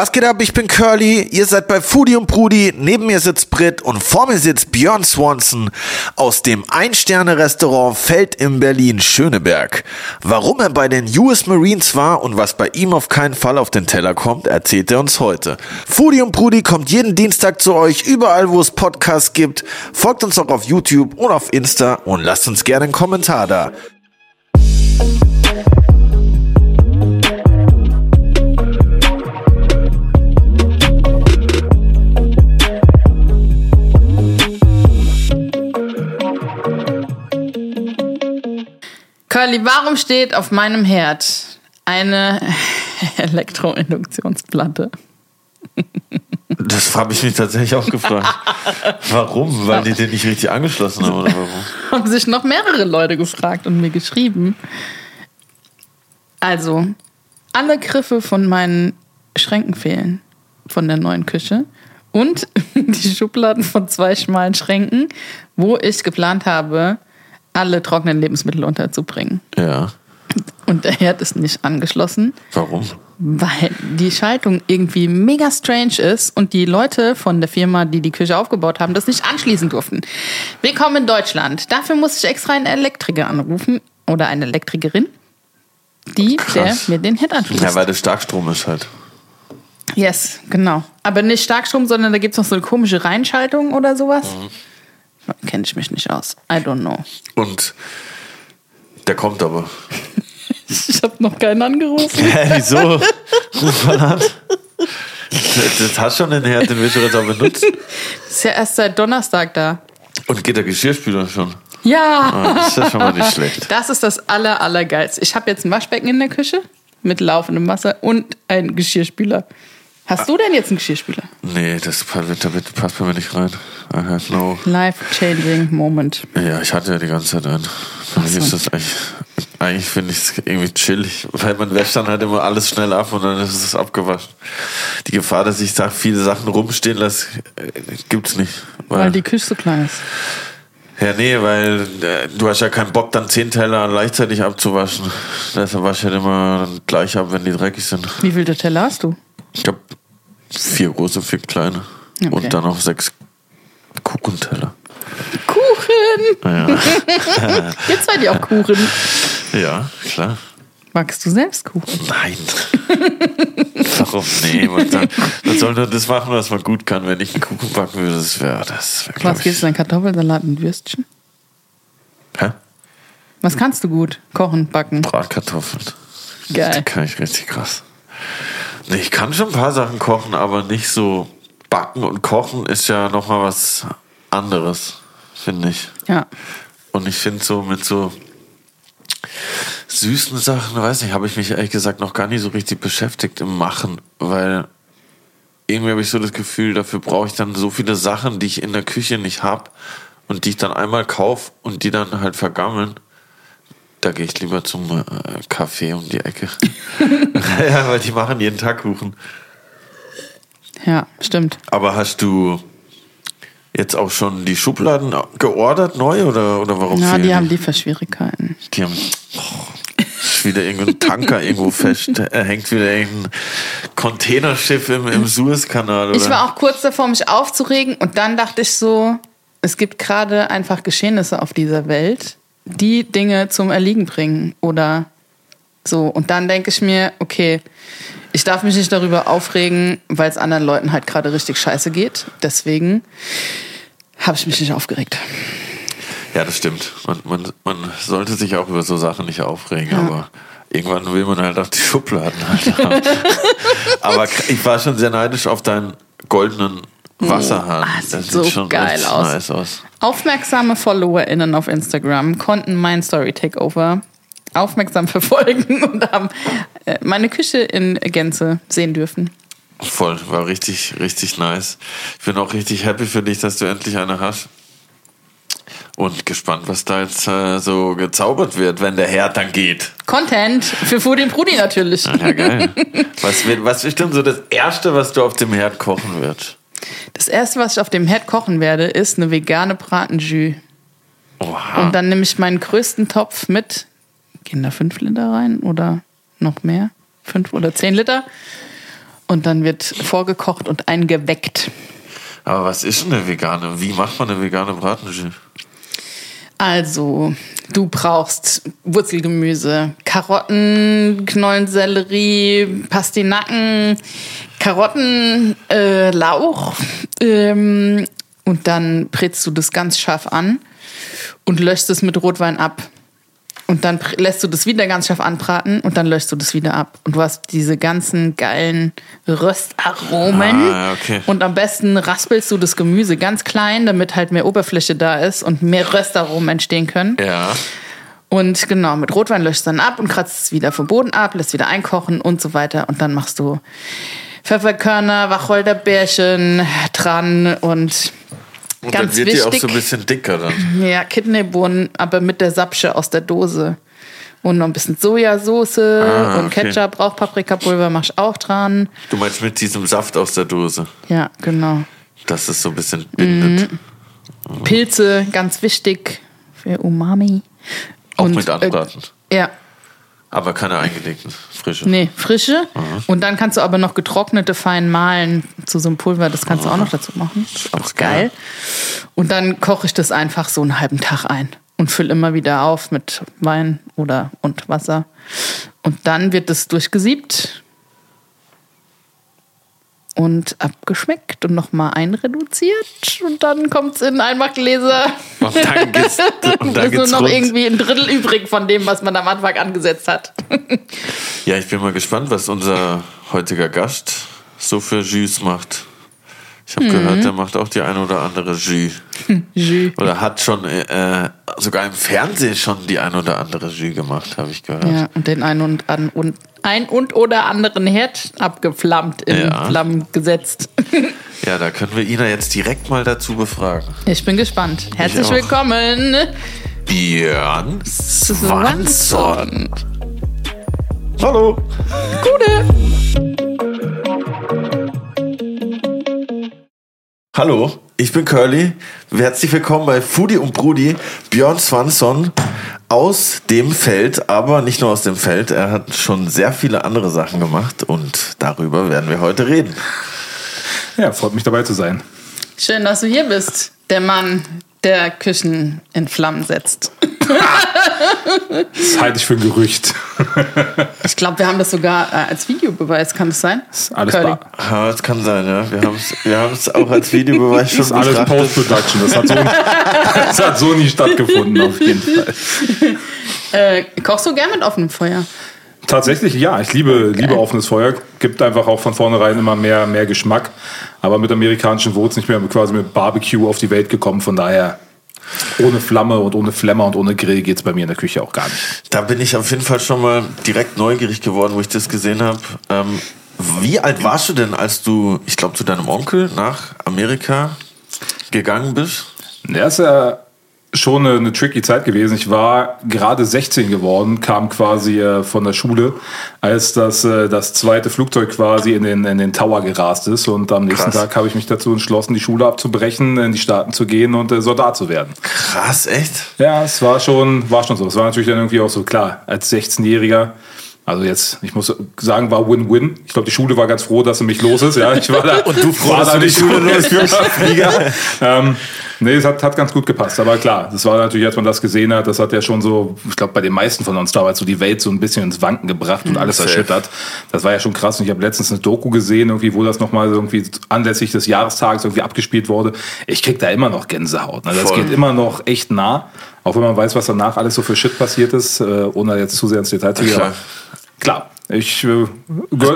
Was geht ab? Ich bin Curly. Ihr seid bei Foodie und Prudi. Neben mir sitzt Brit und vor mir sitzt Björn Swanson aus dem Ein-Sterne-Restaurant Feld in Berlin-Schöneberg. Warum er bei den US Marines war und was bei ihm auf keinen Fall auf den Teller kommt, erzählt er uns heute. Foodie und Prudi kommt jeden Dienstag zu euch, überall wo es Podcasts gibt. Folgt uns auch auf YouTube und auf Insta und lasst uns gerne einen Kommentar da. Curly, warum steht auf meinem Herd eine Elektroinduktionsplatte? Das habe ich mich tatsächlich auch gefragt. Warum? Weil die den nicht richtig angeschlossen haben oder warum? Haben sich noch mehrere Leute gefragt und mir geschrieben. Also, alle Griffe von meinen Schränken fehlen von der neuen Küche und die Schubladen von zwei schmalen Schränken, wo ich geplant habe, alle trockenen Lebensmittel unterzubringen. Ja. Und der Herd ist nicht angeschlossen, Warum? weil die Schaltung irgendwie mega strange ist und die Leute von der Firma, die die Küche aufgebaut haben, das nicht anschließen durften. Willkommen in Deutschland. Dafür muss ich extra einen Elektriker anrufen oder eine Elektrikerin, die der mir den Herd anschließt. Ja, weil das Starkstrom ist halt. Yes, genau. Aber nicht Starkstrom, sondern da gibt es noch so eine komische Reinschaltung oder sowas. Kenne ich mich nicht aus. I don't know. Und der kommt aber. Ich habe noch keinen angerufen. Hä, wieso? Ruf mal an. Das, das hast schon den Herd, den willst du jetzt auch benutzen. Ist ja erst seit Donnerstag da. Und geht der Geschirrspüler schon? Ja. Ah, das ist ja schon mal nicht schlecht. Das ist das aller, allergeilste. Ich habe jetzt ein Waschbecken in der Küche mit laufendem Wasser und einen Geschirrspüler. Hast du denn jetzt einen Geschirrspüler? Nee, das pa- das passt bei mir nicht rein. I have no. Life-changing Moment. Ja, ich hatte ja die ganze Zeit einen. Mich so. ist das eigentlich. Eigentlich finde ich es irgendwie chillig, weil man wäscht dann halt immer alles schnell ab und dann ist es abgewaschen. Die Gefahr, dass ich da viele Sachen rumstehen lasse, äh, gibt's nicht. Weil die Küche so klein ist. Ja, nee, weil äh, du hast ja keinen Bock, dann zehn Teller gleichzeitig abzuwaschen. Deshalb wasche ich halt immer gleich ab, wenn die dreckig sind. Wie viele Teller hast du? Ich habe vier große, vier kleine. Okay. Und dann noch sechs Kuchenteller. Kuchen! Ja, Gibt's bei dir auch Kuchen? ja klar. Magst du selbst Kuchen? Nein. Warum? Nee, man, soll- man soll nur das machen, was man gut kann. Wenn ich einen Kuchen backen würde, das wäre das. Wär, Was gibt's denn? Kartoffelsalat und Würstchen? Hä? Was kannst du gut? Kochen, backen. Bratkartoffeln. Geil. Die kann ich richtig krass. Ich kann schon ein paar Sachen kochen, aber nicht so backen und kochen ist ja nochmal was anderes, finde ich. Ja. Und ich finde so mit so süßen Sachen, weiß nicht, habe ich mich ehrlich gesagt noch gar nicht so richtig beschäftigt im Machen, weil irgendwie habe ich so das Gefühl, dafür brauche ich dann so viele Sachen, die ich in der Küche nicht habe und die ich dann einmal kaufe und die dann halt vergammeln. Da gehe ich lieber zum äh, Café um die Ecke. ja, weil die machen jeden Tag Kuchen. Ja, stimmt. Aber hast du jetzt auch schon die Schubladen geordert neu oder, oder warum Ja, die haben Lieferschwierigkeiten. Die haben oh, ist wieder irgendein Tanker irgendwo fest. Er hängt wieder irgendein Containerschiff im, im Suezkanal. Oder? Ich war auch kurz davor, mich aufzuregen und dann dachte ich so, es gibt gerade einfach Geschehnisse auf dieser Welt, die Dinge zum Erliegen bringen oder so. Und dann denke ich mir, okay, ich darf mich nicht darüber aufregen, weil es anderen Leuten halt gerade richtig scheiße geht. Deswegen habe ich mich nicht aufgeregt. Ja, das stimmt. Man, man, man sollte sich auch über so Sachen nicht aufregen, aber irgendwann will man halt auch die Schubladen halt haben. aber ich war schon sehr neidisch auf deinen goldenen Wasserhahn. Ah, sieht so geil richtig aus. nice aus. Aufmerksame FollowerInnen auf Instagram konnten mein Story Takeover aufmerksam verfolgen und haben äh, meine Küche in Gänze sehen dürfen. Voll, war richtig, richtig nice. Ich bin auch richtig happy für dich, dass du endlich eine hast. Und gespannt, was da jetzt äh, so gezaubert wird, wenn der Herd dann geht. Content für Foodie und Brudi natürlich. Ja, geil. was, wird, was ist denn so das Erste, was du auf dem Herd kochen wirst? Das erste, was ich auf dem Herd kochen werde, ist eine vegane Bratenjus. Oha. Und dann nehme ich meinen größten Topf mit. Gehen da fünf Liter rein oder noch mehr? Fünf oder zehn Liter. und dann wird vorgekocht und eingeweckt. Aber was ist denn eine vegane? Wie macht man eine vegane Bratenjus? Also, du brauchst Wurzelgemüse, Karotten, Knollensellerie, Pastinaken, Karotten, äh, Lauch. Ähm, und dann brätst du das ganz scharf an und löschst es mit Rotwein ab. Und dann lässt du das wieder ganz scharf anbraten und dann löschst du das wieder ab. Und du hast diese ganzen geilen Röstaromen. Ah, okay. Und am besten raspelst du das Gemüse ganz klein, damit halt mehr Oberfläche da ist und mehr Röstaromen entstehen können. Ja. Und genau, mit Rotwein löscht dann ab und kratzt es wieder vom Boden ab, lässt wieder einkochen und so weiter. Und dann machst du Pfefferkörner, Wacholderbeerchen dran und Und Ganz dann wird die auch wichtig. so ein bisschen dicker dann. ja, Kidneybohnen, aber mit der Sapsche aus der Dose. Und noch ein bisschen Sojasauce Ah, und okay. Ketchup, auch Paprikapulver mach ich auch dran. Du meinst mit diesem Saft aus der Dose, Ja, genau. dass es so ein bisschen bindet. Pilze, ganz wichtig für Umami. Auch Und, mit anbraten. Äh, ja, Aber keine eingelegten, frische. Nee, frische. Und dann kannst du aber noch getrocknete fein mahlen zu so einem Pulver. Das kannst du auch noch dazu machen. Ist auch auch geil. Und dann koche ich das einfach so einen halben Tag ein und fülle immer wieder auf mit Wein oder und Wasser. Und dann wird es durchgesiebt und abgeschmeckt und nochmal einreduziert. Und dann kommt es in Einmachgläser. Und dann geht's, und dann ist nur noch rund. irgendwie ein Drittel übrig von dem, was man am Anfang angesetzt hat. Ja, ich bin mal gespannt, was unser heutiger Gast so für Jus macht. Ich habe gehört, der macht auch die eine oder andere Jus. Jus. Oder hat schon äh, sogar im Fernsehen schon die ein oder andere Jus gemacht, habe ich gehört. Ja, und den einen und, an, und ein und oder anderen Herd abgeflammt, in Ja. Flammen gesetzt. Ja, da können wir Ina jetzt direkt mal dazu befragen. Ich bin gespannt. Herzlich willkommen. Björn Swanson. Hallo. Gute. Hallo, ich bin Curly. Herzlich willkommen bei Foodie und Brudi. Björn Swanson aus dem Feld, aber nicht nur aus dem Feld. Er hat schon sehr viele andere Sachen gemacht und darüber werden wir heute reden. Ja, freut mich dabei zu sein. Schön, dass du hier bist. Der Mann, der Küchen in Flammen setzt. Das halte ich für ein Gerücht. Ich glaube, wir haben das sogar äh, als Videobeweis, kann das sein? Ist alles Curly. bar. Ja, das kann sein, ja. Wir haben es wir haben's auch als Videobeweis schon Das ist alles. Post-Production. Das, hat so, das hat so nie stattgefunden, auf jeden Fall. Äh, kochst du gern mit offenem Feuer? Tatsächlich, ja. Ich liebe, liebe offenes Feuer. Gibt einfach auch von vornherein immer mehr, mehr Geschmack. Aber mit amerikanischen Wurzeln, ich bin quasi mit Barbecue auf die Welt gekommen. Von daher, ohne Flamme und ohne Flemmer und ohne Grill geht es bei mir in der Küche auch gar nicht. Da bin ich auf jeden Fall schon mal direkt neugierig geworden, wo ich das gesehen habe. Ähm, wie alt warst du denn, als du, ich glaube, zu deinem Onkel nach Amerika gegangen bist? Der ist ja schon eine, eine tricky Zeit gewesen. Ich war gerade 16 geworden, kam quasi äh, von der Schule, als das, äh, das zweite Flugzeug quasi in den, in den Tower gerast ist. Und am nächsten Krass. Tag habe ich mich dazu entschlossen, die Schule abzubrechen, in die Staaten zu gehen und äh, Soldat zu werden. Krass, echt? Ja, es war schon, war schon so. Es war natürlich dann irgendwie auch so klar, als 16-Jähriger. Also jetzt, ich muss sagen, war Win-Win. Ich glaube, die Schule war ganz froh, dass sie mich los ist. Ja, ich war da. Und du froh, dass da du die Schule los bist? Ähm, nee, es hat, hat ganz gut gepasst. Aber klar, das war natürlich, als man das gesehen hat, das hat ja schon so, ich glaube, bei den meisten von uns damals so die Welt so ein bisschen ins Wanken gebracht und alles safe. erschüttert. Das war ja schon krass. Und ich habe letztens eine Doku gesehen, irgendwie, wo das nochmal irgendwie anlässlich des Jahrestages irgendwie abgespielt wurde. Ich krieg da immer noch Gänsehaut. Ne? Das Voll. geht immer noch echt nah. Auch wenn man weiß, was danach alles so für Shit passiert ist, äh, ohne jetzt zu sehr ins Detail zu gehen. Klar. Ich äh,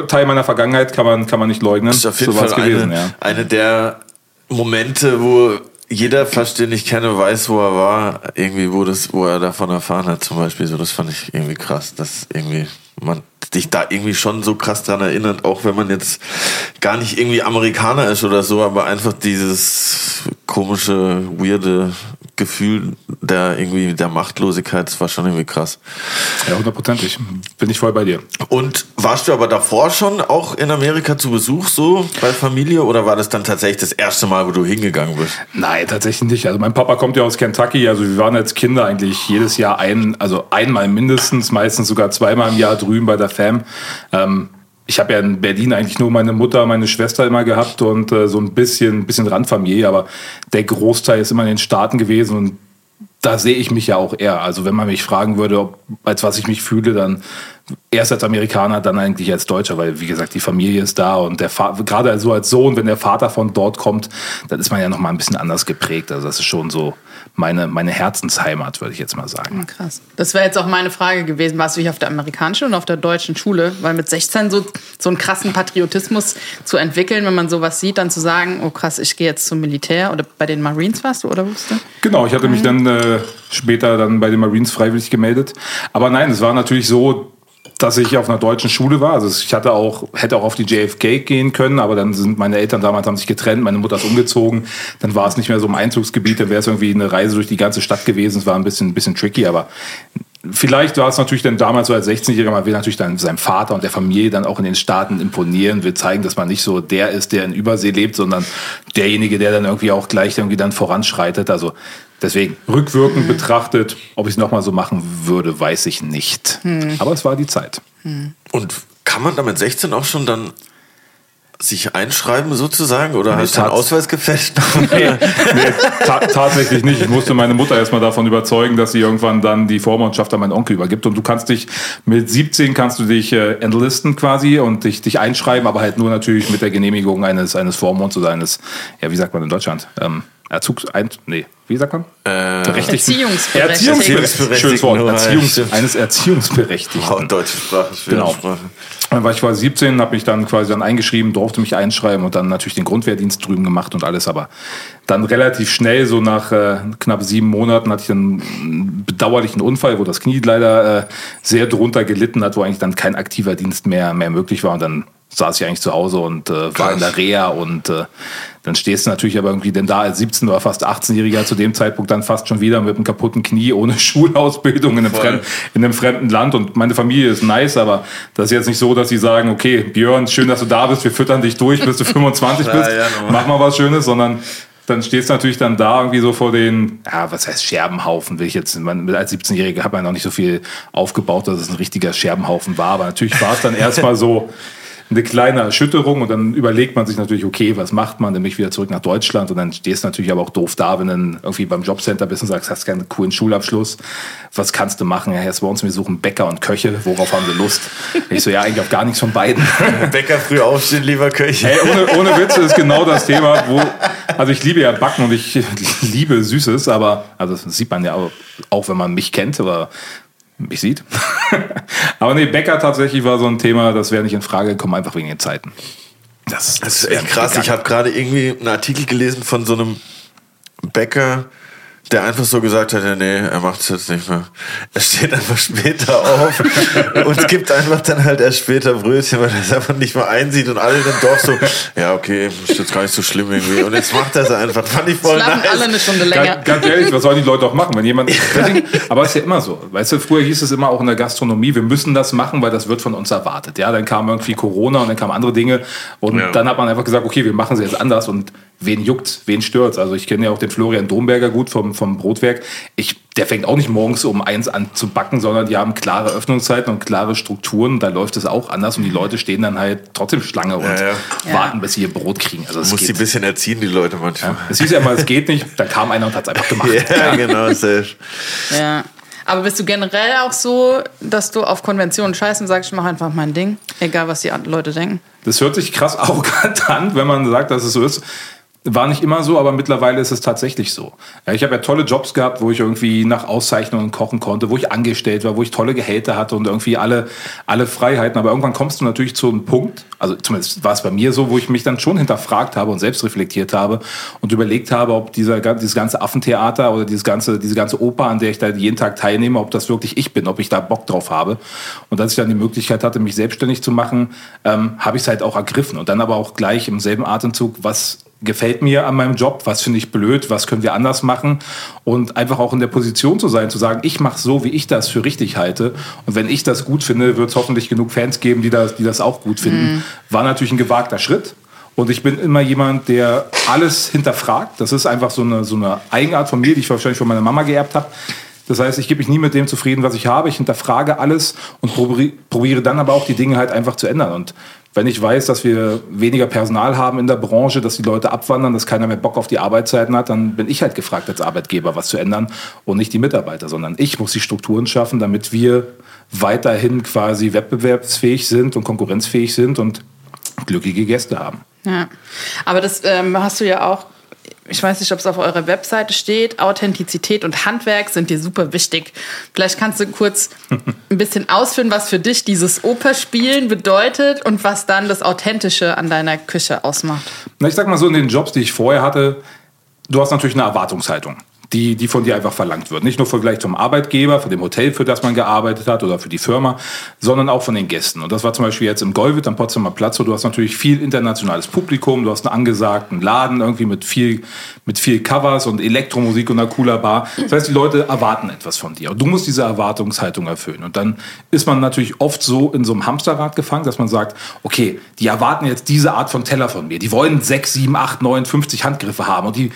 Teil meiner Vergangenheit kann man kann man nicht leugnen. Das ist auf jeden so Fall gewesen, eine, ja. eine der Momente, wo jeder, fast den ich kenne, weiß, wo er war, irgendwie, wo, das, wo er davon erfahren hat, zum Beispiel. So, das fand ich irgendwie krass, dass irgendwie man dich da irgendwie schon so krass dran erinnert, auch wenn man jetzt gar nicht irgendwie Amerikaner ist oder so, aber einfach dieses komische, weirde Gefühl der irgendwie der Machtlosigkeit, das war schon irgendwie krass. Ja, hundertprozentig. Bin ich voll bei dir. Und warst du aber davor schon auch in Amerika zu Besuch so bei Familie oder war das dann tatsächlich das erste Mal, wo du hingegangen bist? Nein, tatsächlich nicht. Also mein Papa kommt ja aus Kentucky. Also wir waren als Kinder eigentlich jedes Jahr ein, also einmal mindestens, meistens sogar zweimal im Jahr drüben bei der Fam. Ähm, ich habe ja in Berlin eigentlich nur meine Mutter, meine Schwester immer gehabt und äh, so ein bisschen, bisschen Randfamilie, aber der Großteil ist immer in den Staaten gewesen und da sehe ich mich ja auch eher. Also wenn man mich fragen würde, ob, als was ich mich fühle, dann erst als Amerikaner, dann eigentlich als Deutscher, weil wie gesagt, die Familie ist da und der gerade so als Sohn, wenn der Vater von dort kommt, dann ist man ja noch mal ein bisschen anders geprägt. Also das ist schon so meine, meine Herzensheimat, würde ich jetzt mal sagen. Krass. Das wäre jetzt auch meine Frage gewesen, warst du hier auf der amerikanischen und auf der deutschen Schule? Weil mit 16 so, so einen krassen Patriotismus zu entwickeln, wenn man sowas sieht, dann zu sagen, oh krass, ich gehe jetzt zum Militär oder bei den Marines warst du oder wusst du? Genau, ich hatte mich dann äh, später dann bei den Marines freiwillig gemeldet. Aber nein, es war natürlich so, dass ich auf einer deutschen Schule war. Also ich hatte auch, hätte auch auf die JFK gehen können, aber dann sind meine Eltern damals haben sich getrennt, meine Mutter ist umgezogen, dann war es nicht mehr so im Einzugsgebiet, dann wäre es irgendwie eine Reise durch die ganze Stadt gewesen. Es war ein bisschen, ein bisschen tricky, aber vielleicht war es natürlich dann damals so als 16-Jähriger, man will natürlich dann seinem Vater und der Familie dann auch in den Staaten imponieren, will zeigen, dass man nicht so der ist, der in Übersee lebt, sondern derjenige, der dann irgendwie auch gleich irgendwie dann voranschreitet. Also Deswegen rückwirkend mhm. betrachtet, ob ich es nochmal so machen würde, weiß ich nicht. Mhm. Aber es war die Zeit. Mhm. Und kann man damit 16 auch schon dann sich einschreiben sozusagen oder nee, hast du einen Ausweis gefälscht? nee, nee ta tatsächlich nicht. Ich musste meine Mutter erstmal davon überzeugen, dass sie irgendwann dann die Vormundschaft an meinen Onkel übergibt. Und du kannst dich mit 17 kannst du dich äh, entlisten quasi und dich, dich einschreiben, aber halt nur natürlich mit der Genehmigung eines, eines Vormunds oder eines, ja, wie sagt man in Deutschland? Ähm, Erzugs ein, nee, wie sagt man? Äh, Erziehungsberechtigten. Erziehungsberechtigten. Schönes Wort. Erziehungs, eines Erziehungsberechtigten. Oh, deutsche Sprache, genau. Sprache. Dann war ich quasi 17, habe mich dann quasi dann eingeschrieben, durfte mich einschreiben und dann natürlich den Grundwehrdienst drüben gemacht und alles. Aber dann relativ schnell, so nach äh, knapp sieben Monaten, hatte ich einen bedauerlichen Unfall, wo das Knie leider äh, sehr drunter gelitten hat, wo eigentlich dann kein aktiver Dienst mehr, mehr möglich war. Und dann saß ich eigentlich zu Hause und äh, war in der Reha und äh, dann stehst du natürlich aber irgendwie denn da als 17 oder fast 18-Jähriger zu dem Zeitpunkt dann fast schon wieder mit einem kaputten Knie ohne Schulausbildung in einem, fremden, in einem fremden Land. Und meine Familie ist nice, aber das ist jetzt nicht so, dass sie sagen, okay, Björn, schön, dass du da bist, wir füttern dich durch, bis du 25 bist, ja, ja, mach mal was Schönes, sondern dann stehst du natürlich dann da irgendwie so vor den, ja, was heißt Scherbenhaufen, will ich jetzt, man, als 17-Jähriger hat man noch nicht so viel aufgebaut, dass es ein richtiger Scherbenhaufen war, aber natürlich war es dann erstmal so, eine kleine Erschütterung und dann überlegt man sich natürlich, okay, was macht man? Dann bin ich wieder zurück nach Deutschland und dann stehst du natürlich aber auch doof da, wenn du irgendwie beim Jobcenter bist und sagst, hast keinen coolen Schulabschluss. Was kannst du machen? Ja, jetzt bei uns, wir suchen Bäcker und Köche. Worauf haben sie Lust? Ich so, ja, eigentlich auf gar nichts von beiden. Bäcker früh aufstehen, lieber Köche. Hey, ohne, ohne Witze ist genau das Thema, wo, also ich liebe ja Backen und ich liebe Süßes, aber, also das sieht man ja auch, auch wenn man mich kennt, aber mich sieht. Aber nee, Bäcker tatsächlich war so ein Thema, das wäre nicht in Frage gekommen, einfach wegen den Zeiten. Das, das, das ist echt krass. Ich habe gerade irgendwie einen Artikel gelesen von so einem Bäcker, der einfach so gesagt hat, ja, nee, er macht es jetzt nicht mehr. Er steht einfach später auf und gibt einfach dann halt erst später Brötchen, weil er es einfach nicht mehr einsieht und alle im Dorf so, ja, okay, ist jetzt gar nicht so schlimm irgendwie. Und jetzt macht er es einfach. Fand ich voll nice. alle eine Stunde länger. Ganz, ganz, ehrlich, was sollen die Leute auch machen, wenn jemand, aber es ist ja immer so. Weißt du, früher hieß es immer auch in der Gastronomie, wir müssen das machen, weil das wird von uns erwartet. Ja, dann kam irgendwie Corona und dann kamen andere Dinge und ja. dann hat man einfach gesagt, okay, wir machen es jetzt anders und wen juckt, wen stört. Also ich kenne ja auch den Florian Domberger gut vom, vom Brotwerk. Ich, der fängt auch nicht morgens um eins an zu backen, sondern die haben klare Öffnungszeiten und klare Strukturen. Da läuft es auch anders und die Leute stehen dann halt trotzdem Schlange und ja, ja. warten, bis sie ihr Brot kriegen. Also du musst sie ein bisschen erziehen, die Leute manchmal. Ja. Es hieß ja immer, es geht nicht. Dann kam einer und hat es einfach gemacht. ja, genau, safe. Ja. Aber bist du generell auch so, dass du auf Konventionen scheißt und sagst, ich mache einfach mein Ding, egal was die Leute denken? Das hört sich krass arrogant an, wenn man sagt, dass es so ist. War nicht immer so, aber mittlerweile ist es tatsächlich so. Ja, ich habe ja tolle Jobs gehabt, wo ich irgendwie nach Auszeichnungen kochen konnte, wo ich angestellt war, wo ich tolle Gehälter hatte und irgendwie alle, alle Freiheiten. Aber irgendwann kommst du natürlich zu einem Punkt, also zumindest war es bei mir so, wo ich mich dann schon hinterfragt habe und selbst reflektiert habe und überlegt habe, ob dieser, dieses ganze Affentheater oder dieses ganze, diese ganze Oper, an der ich da jeden Tag teilnehme, ob das wirklich ich bin, ob ich da Bock drauf habe. Und als ich dann die Möglichkeit hatte, mich selbstständig zu machen, ähm, habe ich es halt auch ergriffen. Und dann aber auch gleich im selben Atemzug, was gefällt mir an meinem Job, was finde ich blöd, was können wir anders machen und einfach auch in der Position zu sein, zu sagen, ich mache so, wie ich das für richtig halte und wenn ich das gut finde, wird es hoffentlich genug Fans geben, die das, die das auch gut finden. Mhm. War natürlich ein gewagter Schritt und ich bin immer jemand, der alles hinterfragt. Das ist einfach so eine, so eine Eigenart von mir, die ich wahrscheinlich von meiner Mama geerbt habe Das heißt, ich gebe mich nie mit dem zufrieden, was ich habe. Ich hinterfrage alles und probiere dann aber auch die Dinge halt einfach zu ändern. Und wenn ich weiß, dass wir weniger Personal haben in der Branche, dass die Leute abwandern, dass keiner mehr Bock auf die Arbeitszeiten hat, dann bin ich halt gefragt als Arbeitgeber, was zu ändern und nicht die Mitarbeiter, sondern ich muss die Strukturen schaffen, damit wir weiterhin quasi wettbewerbsfähig sind und konkurrenzfähig sind und glückliche Gäste haben. Ja, aber das ähm, hast du ja auch ich weiß nicht, ob es auf eurer Webseite steht, Authentizität und Handwerk sind dir super wichtig. Vielleicht kannst du kurz ein bisschen ausführen, was für dich dieses Operspielen bedeutet und was dann das Authentische an deiner Küche ausmacht. Na, ich sag mal so, in den Jobs, die ich vorher hatte, du hast natürlich eine Erwartungshaltung die, die von dir einfach verlangt wird. Nicht nur Vergleich zum Arbeitgeber, für dem Hotel, für das man gearbeitet hat oder für die Firma, sondern auch von den Gästen. Und das war zum Beispiel jetzt im Golvit am Potsdamer Platz, wo du hast natürlich viel internationales Publikum, du hast einen angesagten Laden irgendwie mit viel, mit viel Covers und Elektromusik und einer cooler Bar. Das heißt, die Leute erwarten etwas von dir. Und du musst diese Erwartungshaltung erfüllen. Und dann ist man natürlich oft so in so einem Hamsterrad gefangen, dass man sagt, okay, die erwarten jetzt diese Art von Teller von mir. Die wollen sechs, sieben, acht, neun, 50 Handgriffe haben. Und die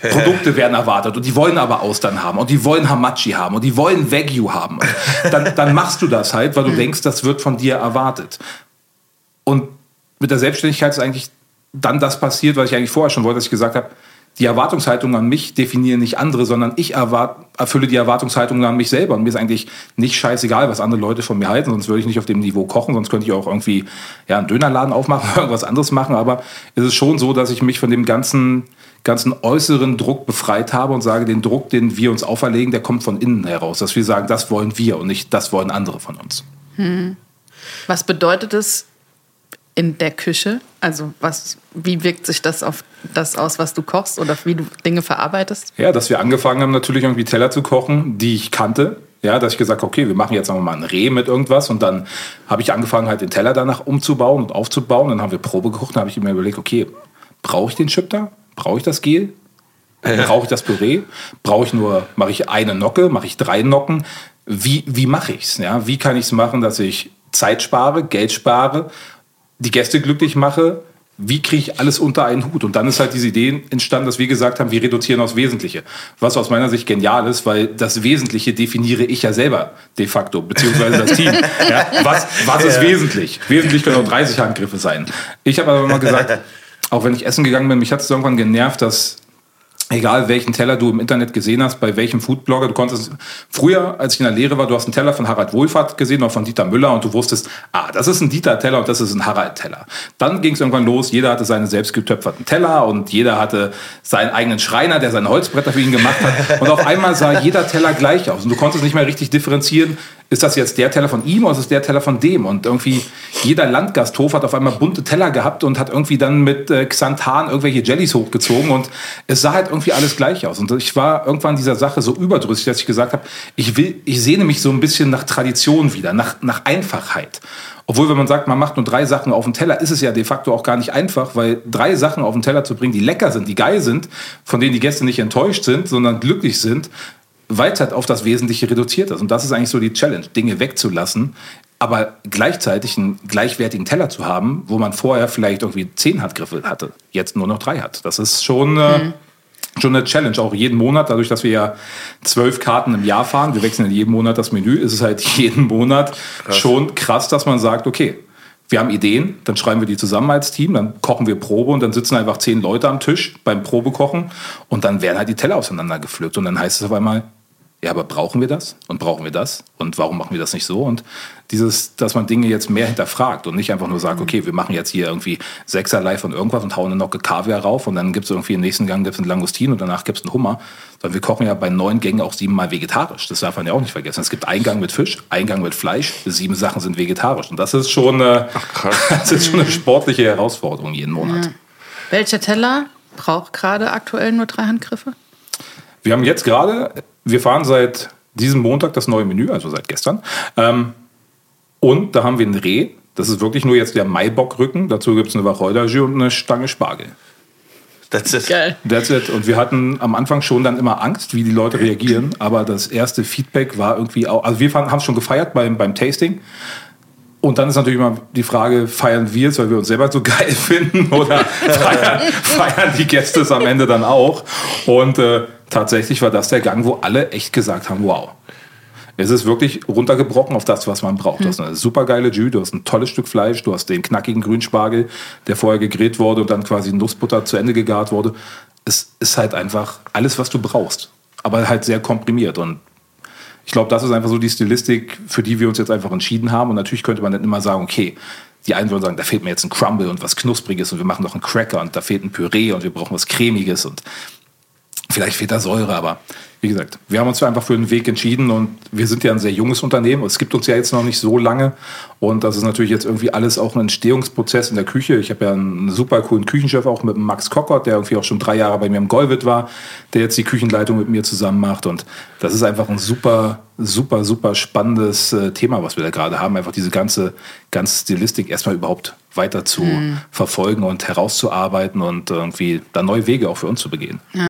Produkte werden erwartet und die wollen aber Austern haben und die wollen Hamachi haben und die wollen Wagyu haben. Dann, dann machst du das halt, weil du denkst, das wird von dir erwartet. Und mit der Selbstständigkeit ist eigentlich dann das passiert, was ich eigentlich vorher schon wollte, dass ich gesagt habe, die Erwartungshaltung an mich definieren nicht andere, sondern ich erwart, erfülle die Erwartungshaltung an mich selber. Und mir ist eigentlich nicht scheißegal, was andere Leute von mir halten, sonst würde ich nicht auf dem Niveau kochen, sonst könnte ich auch irgendwie ja, einen Dönerladen aufmachen oder irgendwas anderes machen. Aber es ist schon so, dass ich mich von dem ganzen ganzen äußeren Druck befreit habe und sage, den Druck, den wir uns auferlegen, der kommt von innen heraus. Dass wir sagen, das wollen wir und nicht das wollen andere von uns. Hm. Was bedeutet es in der Küche? Also was, wie wirkt sich das auf das aus, was du kochst oder wie du Dinge verarbeitest? Ja, dass wir angefangen haben, natürlich irgendwie Teller zu kochen, die ich kannte. Ja, dass ich gesagt habe, okay, wir machen jetzt mal ein Reh mit irgendwas und dann habe ich angefangen, halt den Teller danach umzubauen und aufzubauen. Dann haben wir Probe gekocht, dann habe ich mir überlegt, okay, brauche ich den Chip da? Brauche ich das Gel? Brauche ich das Püree? Brauche ich nur, mache ich eine Nocke, mache ich drei Nocken? Wie, wie mache ich es? Ja? Wie kann ich es machen, dass ich Zeit spare, Geld spare, die Gäste glücklich mache? Wie kriege ich alles unter einen Hut? Und dann ist halt diese Idee entstanden, dass wir gesagt haben, wir reduzieren aufs Wesentliche. Was aus meiner Sicht genial ist, weil das Wesentliche definiere ich ja selber de facto, beziehungsweise das Team. Ja, was was ist wesentlich? Wesentlich können auch 30 Handgriffe sein. Ich habe aber mal gesagt, auch wenn ich essen gegangen bin, mich hat es irgendwann genervt, dass egal welchen Teller du im Internet gesehen hast, bei welchem Foodblogger, du konntest früher, als ich in der Lehre war, du hast einen Teller von Harald Wohlfahrt gesehen oder von Dieter Müller und du wusstest, ah, das ist ein Dieter-Teller und das ist ein Harald-Teller. Dann ging es irgendwann los, jeder hatte seine selbst getöpferten Teller und jeder hatte seinen eigenen Schreiner, der seine Holzbretter für ihn gemacht hat und auf einmal sah jeder Teller gleich aus und du konntest nicht mehr richtig differenzieren, ist das jetzt der Teller von ihm oder ist es der Teller von dem? Und irgendwie jeder Landgasthof hat auf einmal bunte Teller gehabt und hat irgendwie dann mit äh, Xanthan irgendwelche Jellies hochgezogen und es sah halt irgendwie alles gleich aus. Und ich war irgendwann dieser Sache so überdrüssig, dass ich gesagt habe, ich will, ich sehne mich so ein bisschen nach Tradition wieder, nach, nach Einfachheit. Obwohl, wenn man sagt, man macht nur drei Sachen auf dem Teller, ist es ja de facto auch gar nicht einfach, weil drei Sachen auf den Teller zu bringen, die lecker sind, die geil sind, von denen die Gäste nicht enttäuscht sind, sondern glücklich sind, weil es halt auf das Wesentliche reduziert ist. Und das ist eigentlich so die Challenge, Dinge wegzulassen, aber gleichzeitig einen gleichwertigen Teller zu haben, wo man vorher vielleicht irgendwie zehn Handgriffe hatte, jetzt nur noch drei hat. Das ist schon, äh, mhm. schon eine Challenge, auch jeden Monat, dadurch, dass wir ja zwölf Karten im Jahr fahren, wir wechseln in jedem Monat das Menü, ist es halt jeden Monat krass. schon krass, dass man sagt, okay, wir haben Ideen, dann schreiben wir die zusammen als Team, dann kochen wir Probe und dann sitzen einfach zehn Leute am Tisch beim Probekochen und dann werden halt die Teller auseinandergepflückt und dann heißt es auf einmal, ja, aber brauchen wir das? Und brauchen wir das? Und warum machen wir das nicht so? Und dieses, dass man Dinge jetzt mehr hinterfragt und nicht einfach nur sagt, mhm. okay, wir machen jetzt hier irgendwie Sechserlei von irgendwas und hauen eine Nocke Kaviar rauf und dann gibt es irgendwie im nächsten Gang gibt's einen Langustin und danach gibt es einen Hummer. Sondern wir kochen ja bei neun Gängen auch siebenmal vegetarisch. Das darf man ja auch nicht vergessen. Es gibt einen Gang mit Fisch, einen Gang mit Fleisch, sieben Sachen sind vegetarisch. Und das ist schon, äh, das ist schon eine sportliche Herausforderung jeden Monat. Ja. Welcher Teller braucht gerade aktuell nur drei Handgriffe? Wir haben jetzt gerade wir fahren seit diesem Montag das neue Menü, also seit gestern. Ähm, und da haben wir ein Reh. Das ist wirklich nur jetzt der Maibockrücken. Dazu gibt es eine Wacholderjus und eine Stange Spargel. That's it. Geil. That's it. Und wir hatten am Anfang schon dann immer Angst, wie die Leute reagieren. Aber das erste Feedback war irgendwie auch, also wir haben es schon gefeiert beim, beim Tasting. Und dann ist natürlich immer die Frage, feiern wir es, weil wir uns selber so geil finden oder feiern, feiern die Gäste es am Ende dann auch? Und äh, tatsächlich war das der Gang, wo alle echt gesagt haben, wow. Es ist wirklich runtergebrochen auf das, was man braucht. Du hast eine super geile Jus, du hast ein tolles Stück Fleisch, du hast den knackigen Grünspargel, der vorher gegrillt wurde und dann quasi Nussbutter zu Ende gegart wurde. Es ist halt einfach alles, was du brauchst. Aber halt sehr komprimiert. Und ich glaube, das ist einfach so die Stilistik, für die wir uns jetzt einfach entschieden haben. Und natürlich könnte man dann immer sagen, okay, die einen würden sagen, da fehlt mir jetzt ein Crumble und was Knuspriges und wir machen noch einen Cracker und da fehlt ein Püree und wir brauchen was Cremiges und vielleicht fehlt da Säure, aber wie gesagt, wir haben uns einfach für einen Weg entschieden und wir sind ja ein sehr junges Unternehmen. Es gibt uns ja jetzt noch nicht so lange und das ist natürlich jetzt irgendwie alles auch ein Entstehungsprozess in der Küche. Ich habe ja einen super coolen Küchenchef auch mit Max Kockert, der irgendwie auch schon drei Jahre bei mir im Golwit war, der jetzt die Küchenleitung mit mir zusammen macht und das ist einfach ein super, super, super spannendes äh, Thema, was wir da gerade haben. Einfach diese ganze, ganze Stilistik erstmal überhaupt weiter zu mhm. verfolgen und herauszuarbeiten und irgendwie da neue Wege auch für uns zu begehen. Ja.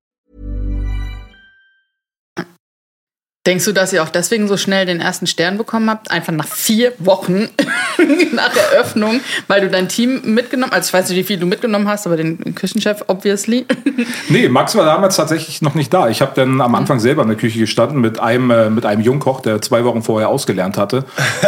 Denkst du, dass ihr auch deswegen so schnell den ersten Stern bekommen habt? Einfach nach vier Wochen nach Eröffnung, weil du dein Team mitgenommen Also ich weiß nicht, wie viel du mitgenommen hast, aber den Küchenchef, obviously. nee, Max war damals tatsächlich noch nicht da. Ich habe dann am Anfang selber in der Küche gestanden mit einem, äh, mit einem Jungkoch, der zwei Wochen vorher ausgelernt hatte.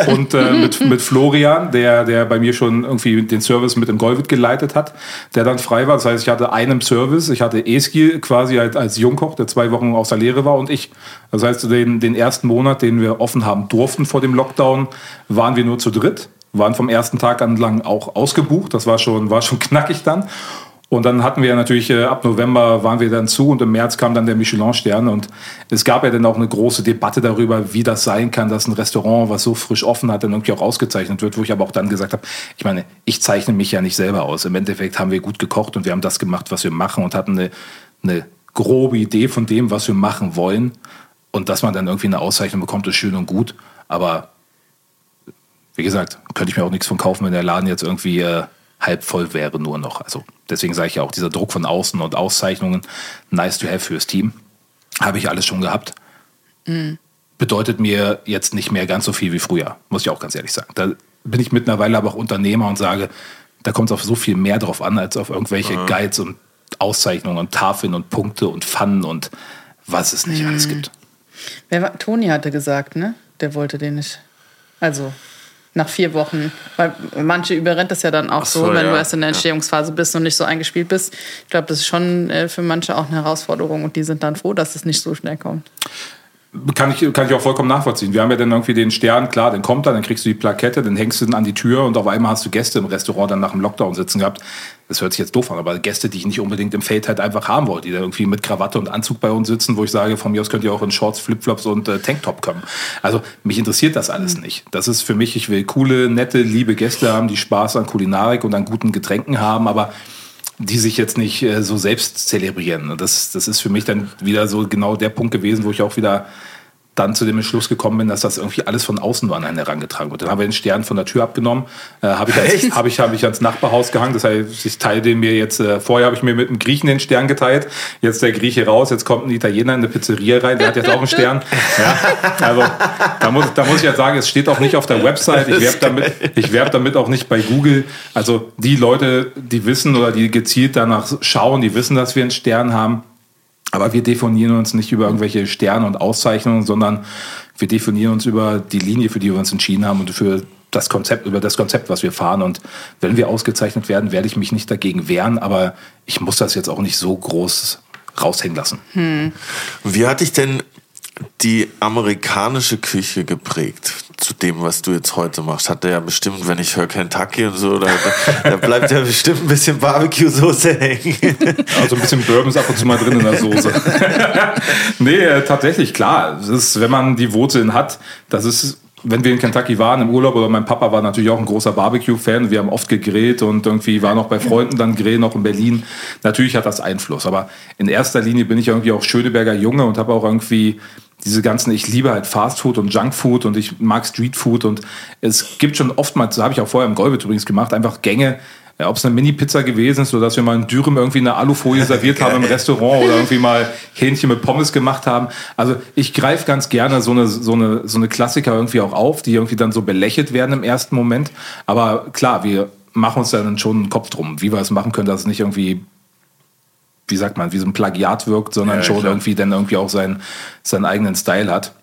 Und äh, mit, mit Florian, der, der bei mir schon irgendwie den Service mit dem Golvit geleitet hat, der dann frei war. Das heißt, ich hatte einen Service, ich hatte Eski quasi als, als Jungkoch, der zwei Wochen aus der Lehre war und ich. Das heißt, den, den ersten Monat, den wir offen haben durften vor dem Lockdown, waren wir nur zu dritt, waren vom ersten Tag an lang auch ausgebucht. Das war schon, war schon knackig dann. Und dann hatten wir natürlich, äh, ab November waren wir dann zu und im März kam dann der Michelin-Stern. Und es gab ja dann auch eine große Debatte darüber, wie das sein kann, dass ein Restaurant, was so frisch offen hat, dann irgendwie auch ausgezeichnet wird. Wo ich aber auch dann gesagt habe, ich meine, ich zeichne mich ja nicht selber aus. Im Endeffekt haben wir gut gekocht und wir haben das gemacht, was wir machen und hatten eine, eine grobe Idee von dem, was wir machen wollen. Und dass man dann irgendwie eine Auszeichnung bekommt, ist schön und gut. Aber wie gesagt, könnte ich mir auch nichts von kaufen, wenn der Laden jetzt irgendwie äh, halb voll wäre, nur noch. Also deswegen sage ich ja auch, dieser Druck von außen und Auszeichnungen, nice to have fürs Team, habe ich alles schon gehabt. Mhm. Bedeutet mir jetzt nicht mehr ganz so viel wie früher, muss ich auch ganz ehrlich sagen. Da bin ich mittlerweile aber auch Unternehmer und sage, da kommt es auf so viel mehr drauf an, als auf irgendwelche mhm. Guides und Auszeichnungen und Tafeln und Punkte und Pfannen und was es nicht mhm. alles gibt. Wer war, Toni hatte gesagt, ne? Der wollte den nicht. Also nach vier Wochen. Weil manche überrennt das ja dann auch so, so, wenn ja. du erst in der Entstehungsphase bist und nicht so eingespielt bist. Ich glaube, das ist schon äh, für manche auch eine Herausforderung und die sind dann froh, dass es nicht so schnell kommt. Kann ich, kann ich auch vollkommen nachvollziehen. Wir haben ja dann irgendwie den Stern, klar, dann kommt er, dann kriegst du die Plakette, dann hängst du den an die Tür und auf einmal hast du Gäste im Restaurant dann nach dem Lockdown sitzen gehabt. Das hört sich jetzt doof an, aber Gäste, die ich nicht unbedingt im Feld halt einfach haben wollte, die da irgendwie mit Krawatte und Anzug bei uns sitzen, wo ich sage, von mir aus könnt ihr auch in Shorts, Flipflops und äh, Tanktop kommen. Also mich interessiert das alles mhm. nicht. Das ist für mich, ich will coole, nette, liebe Gäste haben, die Spaß an Kulinarik und an guten Getränken haben, aber die sich jetzt nicht äh, so selbst zelebrieren. Das, das ist für mich dann wieder so genau der Punkt gewesen, wo ich auch wieder dann zu dem Entschluss gekommen bin, dass das irgendwie alles von außen nur an einen herangetragen wird. Dann haben wir den Stern von der Tür abgenommen, äh, habe ich, als, hab ich, hab ich ans Nachbarhaus gehangen. Das heißt, ich teile den mir jetzt, äh, vorher habe ich mir mit einem Griechen den Stern geteilt, jetzt der Grieche raus, jetzt kommt ein Italiener in eine Pizzeria rein, der hat jetzt auch einen Stern. Ja, also da muss, da muss ich ja sagen, es steht auch nicht auf der Website, ich werbe damit, ich werb damit auch nicht bei Google. Also die Leute, die wissen oder die gezielt danach schauen, die wissen, dass wir einen Stern haben aber wir definieren uns nicht über irgendwelche Sterne und Auszeichnungen, sondern wir definieren uns über die Linie, für die wir uns entschieden haben und für das Konzept, über das Konzept, was wir fahren. Und wenn wir ausgezeichnet werden, werde ich mich nicht dagegen wehren, aber ich muss das jetzt auch nicht so groß raushängen lassen. Hm. Wie hat dich denn die amerikanische Küche geprägt zu dem, was du jetzt heute machst? Hat der ja bestimmt, wenn ich höre Kentucky und so, da, da bleibt ja bestimmt ein bisschen Barbecue-Soße hängen. Also ein bisschen Bourbon ist ab und zu mal drin in der Soße. nee, äh, tatsächlich, klar. Ist, wenn man die Wurzeln hat, das ist wenn wir in Kentucky waren im Urlaub oder mein Papa war natürlich auch ein großer Barbecue-Fan, wir haben oft gegrillt und irgendwie waren auch bei Freunden dann grillen, noch in Berlin. Natürlich hat das Einfluss, aber in erster Linie bin ich irgendwie auch Schöneberger Junge und habe auch irgendwie diese ganzen, ich liebe halt Fastfood und Junkfood und ich mag Streetfood und es gibt schon oftmals, das habe ich auch vorher im Golbit übrigens gemacht, einfach Gänge, ja, ob es eine Mini-Pizza gewesen ist, oder dass wir mal in Dürüm irgendwie eine Alufolie serviert haben im Restaurant oder irgendwie mal Hähnchen mit Pommes gemacht haben. Also ich greife ganz gerne so eine, so, eine, so eine Klassiker irgendwie auch auf, die irgendwie dann so belächelt werden im ersten Moment. Aber klar, wir machen uns dann schon einen Kopf drum, wie wir es machen können, dass es nicht irgendwie wie sagt man, wie so ein Plagiat wirkt, sondern Ja, schon klar. irgendwie dann irgendwie auch seinen, seinen eigenen Style hat.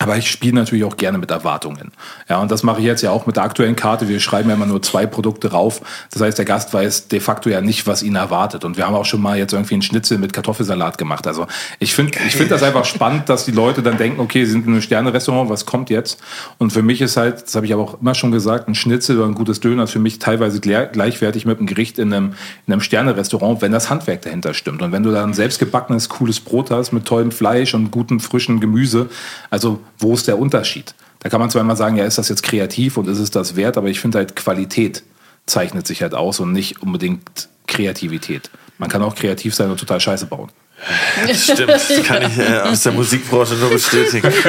Aber ich spiele natürlich auch gerne mit Erwartungen. Ja, und das mache ich jetzt ja auch mit der aktuellen Karte. Wir schreiben ja immer nur zwei Produkte rauf. Das heißt, der Gast weiß de facto ja nicht, was ihn erwartet. Und wir haben auch schon mal jetzt irgendwie einen Schnitzel mit Kartoffelsalat gemacht. Also ich finde ich finde das einfach spannend, dass die Leute dann denken, okay, sie sind in einem Sterne-Restaurant, was kommt jetzt? Und für mich ist halt, das habe ich aber auch immer schon gesagt, ein Schnitzel oder ein gutes Döner ist für mich teilweise gleich- gleichwertig mit einem Gericht in einem, in einem Sterne-Restaurant, wenn das Handwerk dahinter stimmt. Und wenn du da ein selbstgebackenes, cooles Brot hast mit tollem Fleisch und gutem, frischen Gemüse, also wo ist der Unterschied? Da kann man zwar immer sagen, ja, ist das jetzt kreativ und ist es das wert, aber ich finde halt Qualität zeichnet sich halt aus und nicht unbedingt Kreativität. Man kann auch kreativ sein und total Scheiße bauen. Stimmt, das kann ich äh, aus der Musikbranche nur bestätigen.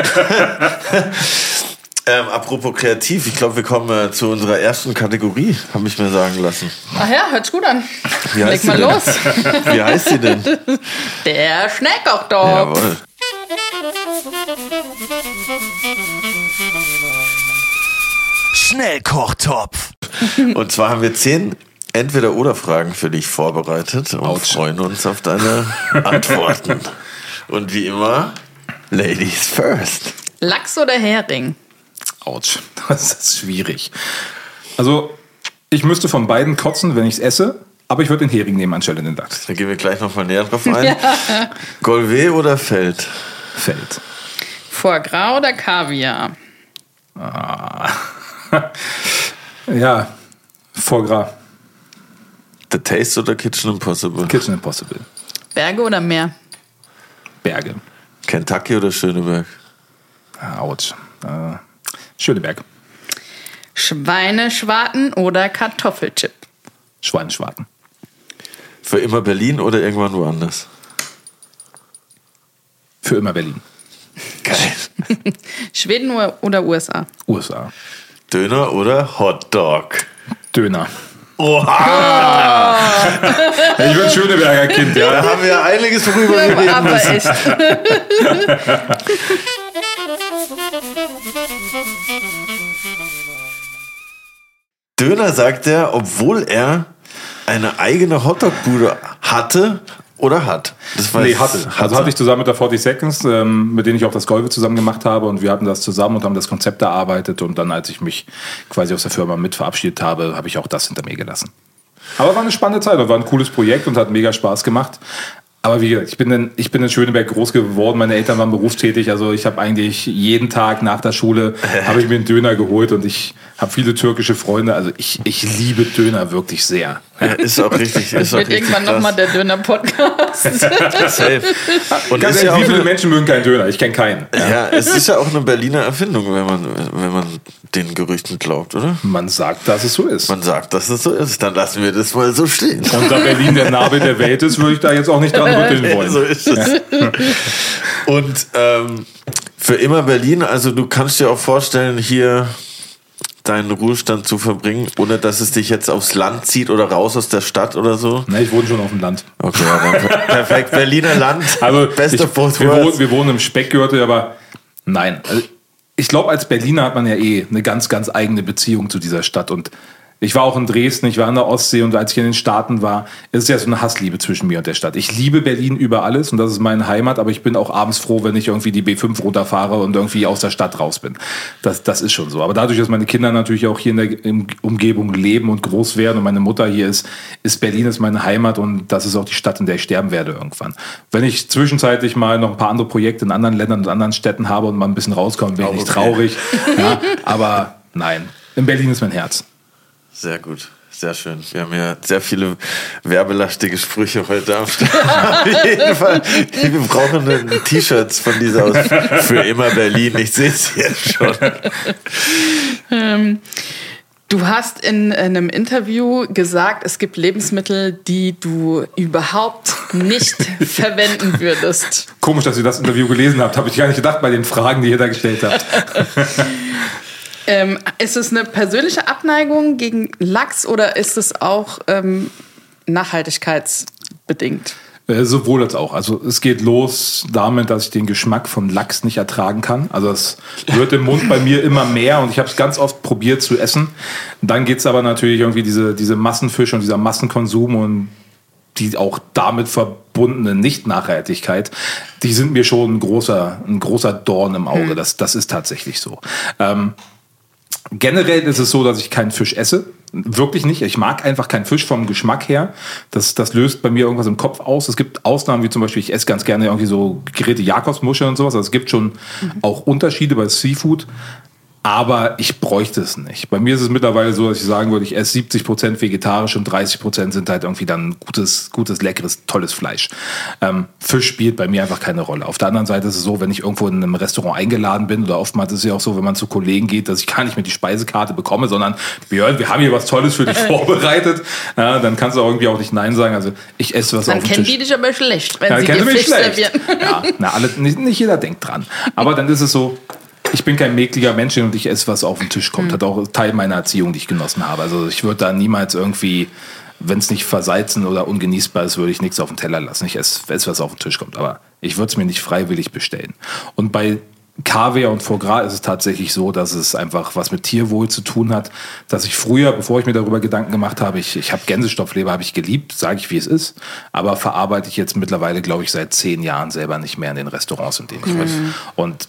ähm, apropos kreativ, ich glaube, wir kommen äh, zu unserer ersten Kategorie, habe ich mir sagen lassen. Ach ja, hört sich gut an. Wie Leg mal denn? los. Wie heißt sie denn? Der Schnellkochtopf. Jawohl. Schnellkochtopf. Und zwar haben wir zehn Entweder-Oder-Fragen für dich vorbereitet und Autsch. freuen uns auf deine Antworten. Und wie immer, Ladies first. Lachs oder Hering? Autsch, das ist schwierig. Also, ich müsste von beiden kotzen, wenn ich es esse, aber ich würde den Hering nehmen anstelle den Lachs. Da gehen wir gleich nochmal näher drauf ein. Golvé oder Feld? Fällt. Foie Gras oder Kaviar? Ja, Foie Gras, The Taste oder Kitchen Impossible? Kitchen Impossible, Berge oder Meer? Berge. Kentucky oder Schöneberg? Ah, Autsch. Äh, Schöneberg, Schweineschwarten oder Kartoffelchip? Schweineschwarten. Für immer Berlin oder irgendwann woanders? Für immer Berlin. Geil. Schweden oder- USA? USA. Döner oder Hotdog? Döner. Oha! Ich bin Schöneberger Kind, Da ja. haben wir einiges, worüber wir reden Aber müssen. echt. Döner sagt er, obwohl er eine eigene Hotdog-Bude hatte oder hat. Das weiß- Nee, hatte. Also hatte ich zusammen mit der 40 Seconds, ähm, mit denen ich auch das Golfe zusammen gemacht habe und wir hatten das zusammen und haben das Konzept erarbeitet und dann, als ich mich quasi aus der Firma mit verabschiedet habe, habe ich auch das hinter mir gelassen. Aber war eine spannende Zeit und war ein cooles Projekt und hat mega Spaß gemacht. Aber wie gesagt, ich bin, in, ich bin in Schöneberg groß geworden, meine Eltern waren berufstätig, also ich habe eigentlich jeden Tag nach der Schule habe ich mir einen Döner geholt und ich habe viele türkische Freunde, also ich, ich liebe Döner wirklich sehr. Ja, ist auch richtig. Ist auch Wird richtig irgendwann nochmal der Döner-Podcast. Safe. Und Ganz ist ja, wie viele eine, Menschen mögen keinen Döner? Ich kenne keinen. ja, es ist ja auch eine Berliner Erfindung, wenn man, wenn man den Gerüchten glaubt, oder? Man sagt, dass es so ist. Man sagt, dass es so ist, dann lassen wir das mal so stehen. Und da Berlin der Nabel der Welt ist, würde ich da jetzt auch nicht dran rütteln wollen. so ist es. Und ähm, für immer Berlin, also du kannst dir auch vorstellen, hier deinen Ruhestand zu verbringen, ohne dass es dich jetzt aufs Land zieht oder raus aus der Stadt oder so. Ne, ich wohne schon auf dem Land. Okay, per- perfekt. Berliner Land. Also Best ich, wir, wohnen, wir wohnen im Speckgürtel, aber nein. Also ich glaube, als Berliner hat man ja eh eine ganz, ganz eigene Beziehung zu dieser Stadt. Und ich war auch in Dresden, ich war an der Ostsee und als ich in den Staaten war, ist es ja so eine Hassliebe zwischen mir und der Stadt. Ich liebe Berlin über alles und das ist meine Heimat, aber ich bin auch abends froh, wenn ich irgendwie die B5 runterfahre und irgendwie aus der Stadt raus bin. Das, das ist schon so. Aber dadurch, dass meine Kinder natürlich auch hier in der Umgebung leben und groß werden und meine Mutter hier ist, ist Berlin ist meine Heimat und das ist auch die Stadt, in der ich sterben werde irgendwann. Wenn ich zwischenzeitlich mal noch ein paar andere Projekte in anderen Ländern und anderen Städten habe und mal ein bisschen rauskomme, bin ich okay. traurig. Ja, aber nein, in Berlin ist mein Herz. Sehr gut. Sehr schön. Wir haben ja sehr viele werbelastige Sprüche heute am Start. Auf jeden Fall. Wir brauchen T-Shirts von dieser aus für immer Berlin. Ich sehe es jetzt schon. Ähm, du hast in, in einem Interview gesagt, es gibt Lebensmittel, die du überhaupt nicht verwenden würdest. Komisch, dass ihr das Interview gelesen habt. Habe ich gar nicht gedacht bei den Fragen, die ihr da gestellt habt. Ähm, ist es eine persönliche Abneigung gegen Lachs oder ist es auch ähm, nachhaltigkeitsbedingt? Äh, sowohl als auch. Also es geht los damit, dass ich den Geschmack von Lachs nicht ertragen kann. Also es wird im Mund bei mir immer mehr und ich habe es ganz oft probiert zu essen. Dann geht es aber natürlich irgendwie diese, diese Massenfische und dieser Massenkonsum und die auch damit verbundene Nicht-Nachhaltigkeit, die sind mir schon ein großer, ein großer Dorn im Auge. Hm. Das, das ist tatsächlich so. Ähm, Generell ist es so, dass ich keinen Fisch esse. Wirklich nicht. Ich mag einfach keinen Fisch vom Geschmack her. Das, das löst bei mir irgendwas im Kopf aus. Es gibt Ausnahmen, wie zum Beispiel, ich esse ganz gerne irgendwie so gegrillte Jakobsmuscheln und sowas. Also es gibt schon mhm. auch Unterschiede bei Seafood. Aber ich bräuchte es nicht. Bei mir ist es mittlerweile so, dass ich sagen würde, ich esse 70 Prozent vegetarisch und 30 Prozent sind halt irgendwie dann gutes, gutes, leckeres, tolles Fleisch. Ähm, Fisch spielt bei mir einfach keine Rolle. Auf der anderen Seite ist es so, wenn ich irgendwo in einem Restaurant eingeladen bin oder oftmals ist es ja auch so, wenn man zu Kollegen geht, dass ich gar nicht mehr die Speisekarte bekomme, sondern Björn, wir haben hier was Tolles für dich vorbereitet. Ja, dann kannst du auch irgendwie auch nicht Nein sagen. Also ich esse was dann auf dem Tisch. Dann kennen die dich aber schlecht, wenn ja, sie dir Fisch servieren. Ja, na, alle, nicht, nicht jeder denkt dran. Aber dann ist es so, ich bin kein mäkliger Mensch und ich esse, was auf den Tisch kommt. Mhm. Hat auch Teil meiner Erziehung, die ich genossen habe. Also ich würde da niemals irgendwie, wenn es nicht versalzen oder ungenießbar ist, würde ich nichts auf den Teller lassen. Ich esse, esse was auf den Tisch kommt. Aber ich würde es mir nicht freiwillig bestellen. Und bei Kaviar und Foie Gras ist es tatsächlich so, dass es einfach was mit Tierwohl zu tun hat. Dass ich früher, bevor ich mir darüber Gedanken gemacht habe, ich, ich habe Gänsestoffleber, habe ich geliebt, sage ich, wie es ist. Aber verarbeite ich jetzt mittlerweile, glaube ich, seit zehn Jahren selber nicht mehr in den Restaurants, in denen ich mhm. Und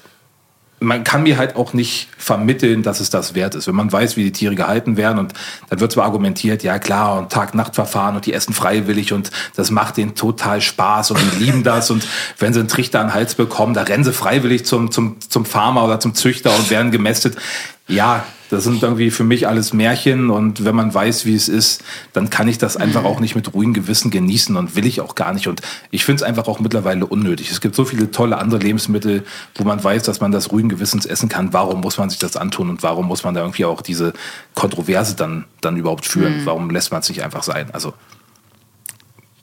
man kann mir halt auch nicht vermitteln, dass es das wert ist. Wenn man weiß, wie die Tiere gehalten werden und dann wird zwar argumentiert, ja klar, und Tag-Nacht-Verfahren und die essen freiwillig und das macht denen total Spaß und die lieben das und wenn sie einen Trichter an den Hals bekommen, da rennen sie freiwillig zum, zum, zum Farmer oder zum Züchter und werden gemästet. Ja, das sind irgendwie für mich alles Märchen und wenn man weiß, wie es ist, dann kann ich das einfach auch nicht mit ruhigem Gewissen genießen und will ich auch gar nicht. Und ich finde es einfach auch mittlerweile unnötig. Es gibt so viele tolle andere Lebensmittel, wo man weiß, dass man das ruhigen Gewissens essen kann. Warum muss man sich das antun und warum muss man da irgendwie auch diese Kontroverse dann, dann überhaupt führen? Mhm. Warum lässt man es nicht einfach sein? Also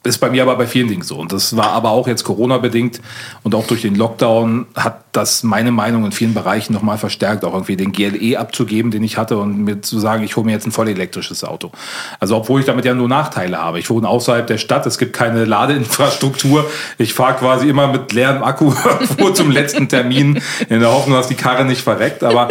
ist bei mir aber bei vielen Dingen so. Und das war aber auch jetzt Corona-bedingt und auch durch den Lockdown hat das meine Meinung in vielen Bereichen nochmal verstärkt, auch irgendwie den GLE abzugeben, den ich hatte und mir zu sagen, ich hole mir jetzt ein voll elektrisches Auto. Also obwohl ich damit ja nur Nachteile habe. Ich wohne außerhalb der Stadt, es gibt keine Ladeinfrastruktur. Ich fahre quasi immer mit leerem Akku vor zum letzten Termin in der Hoffnung, dass die Karre nicht verreckt. Aber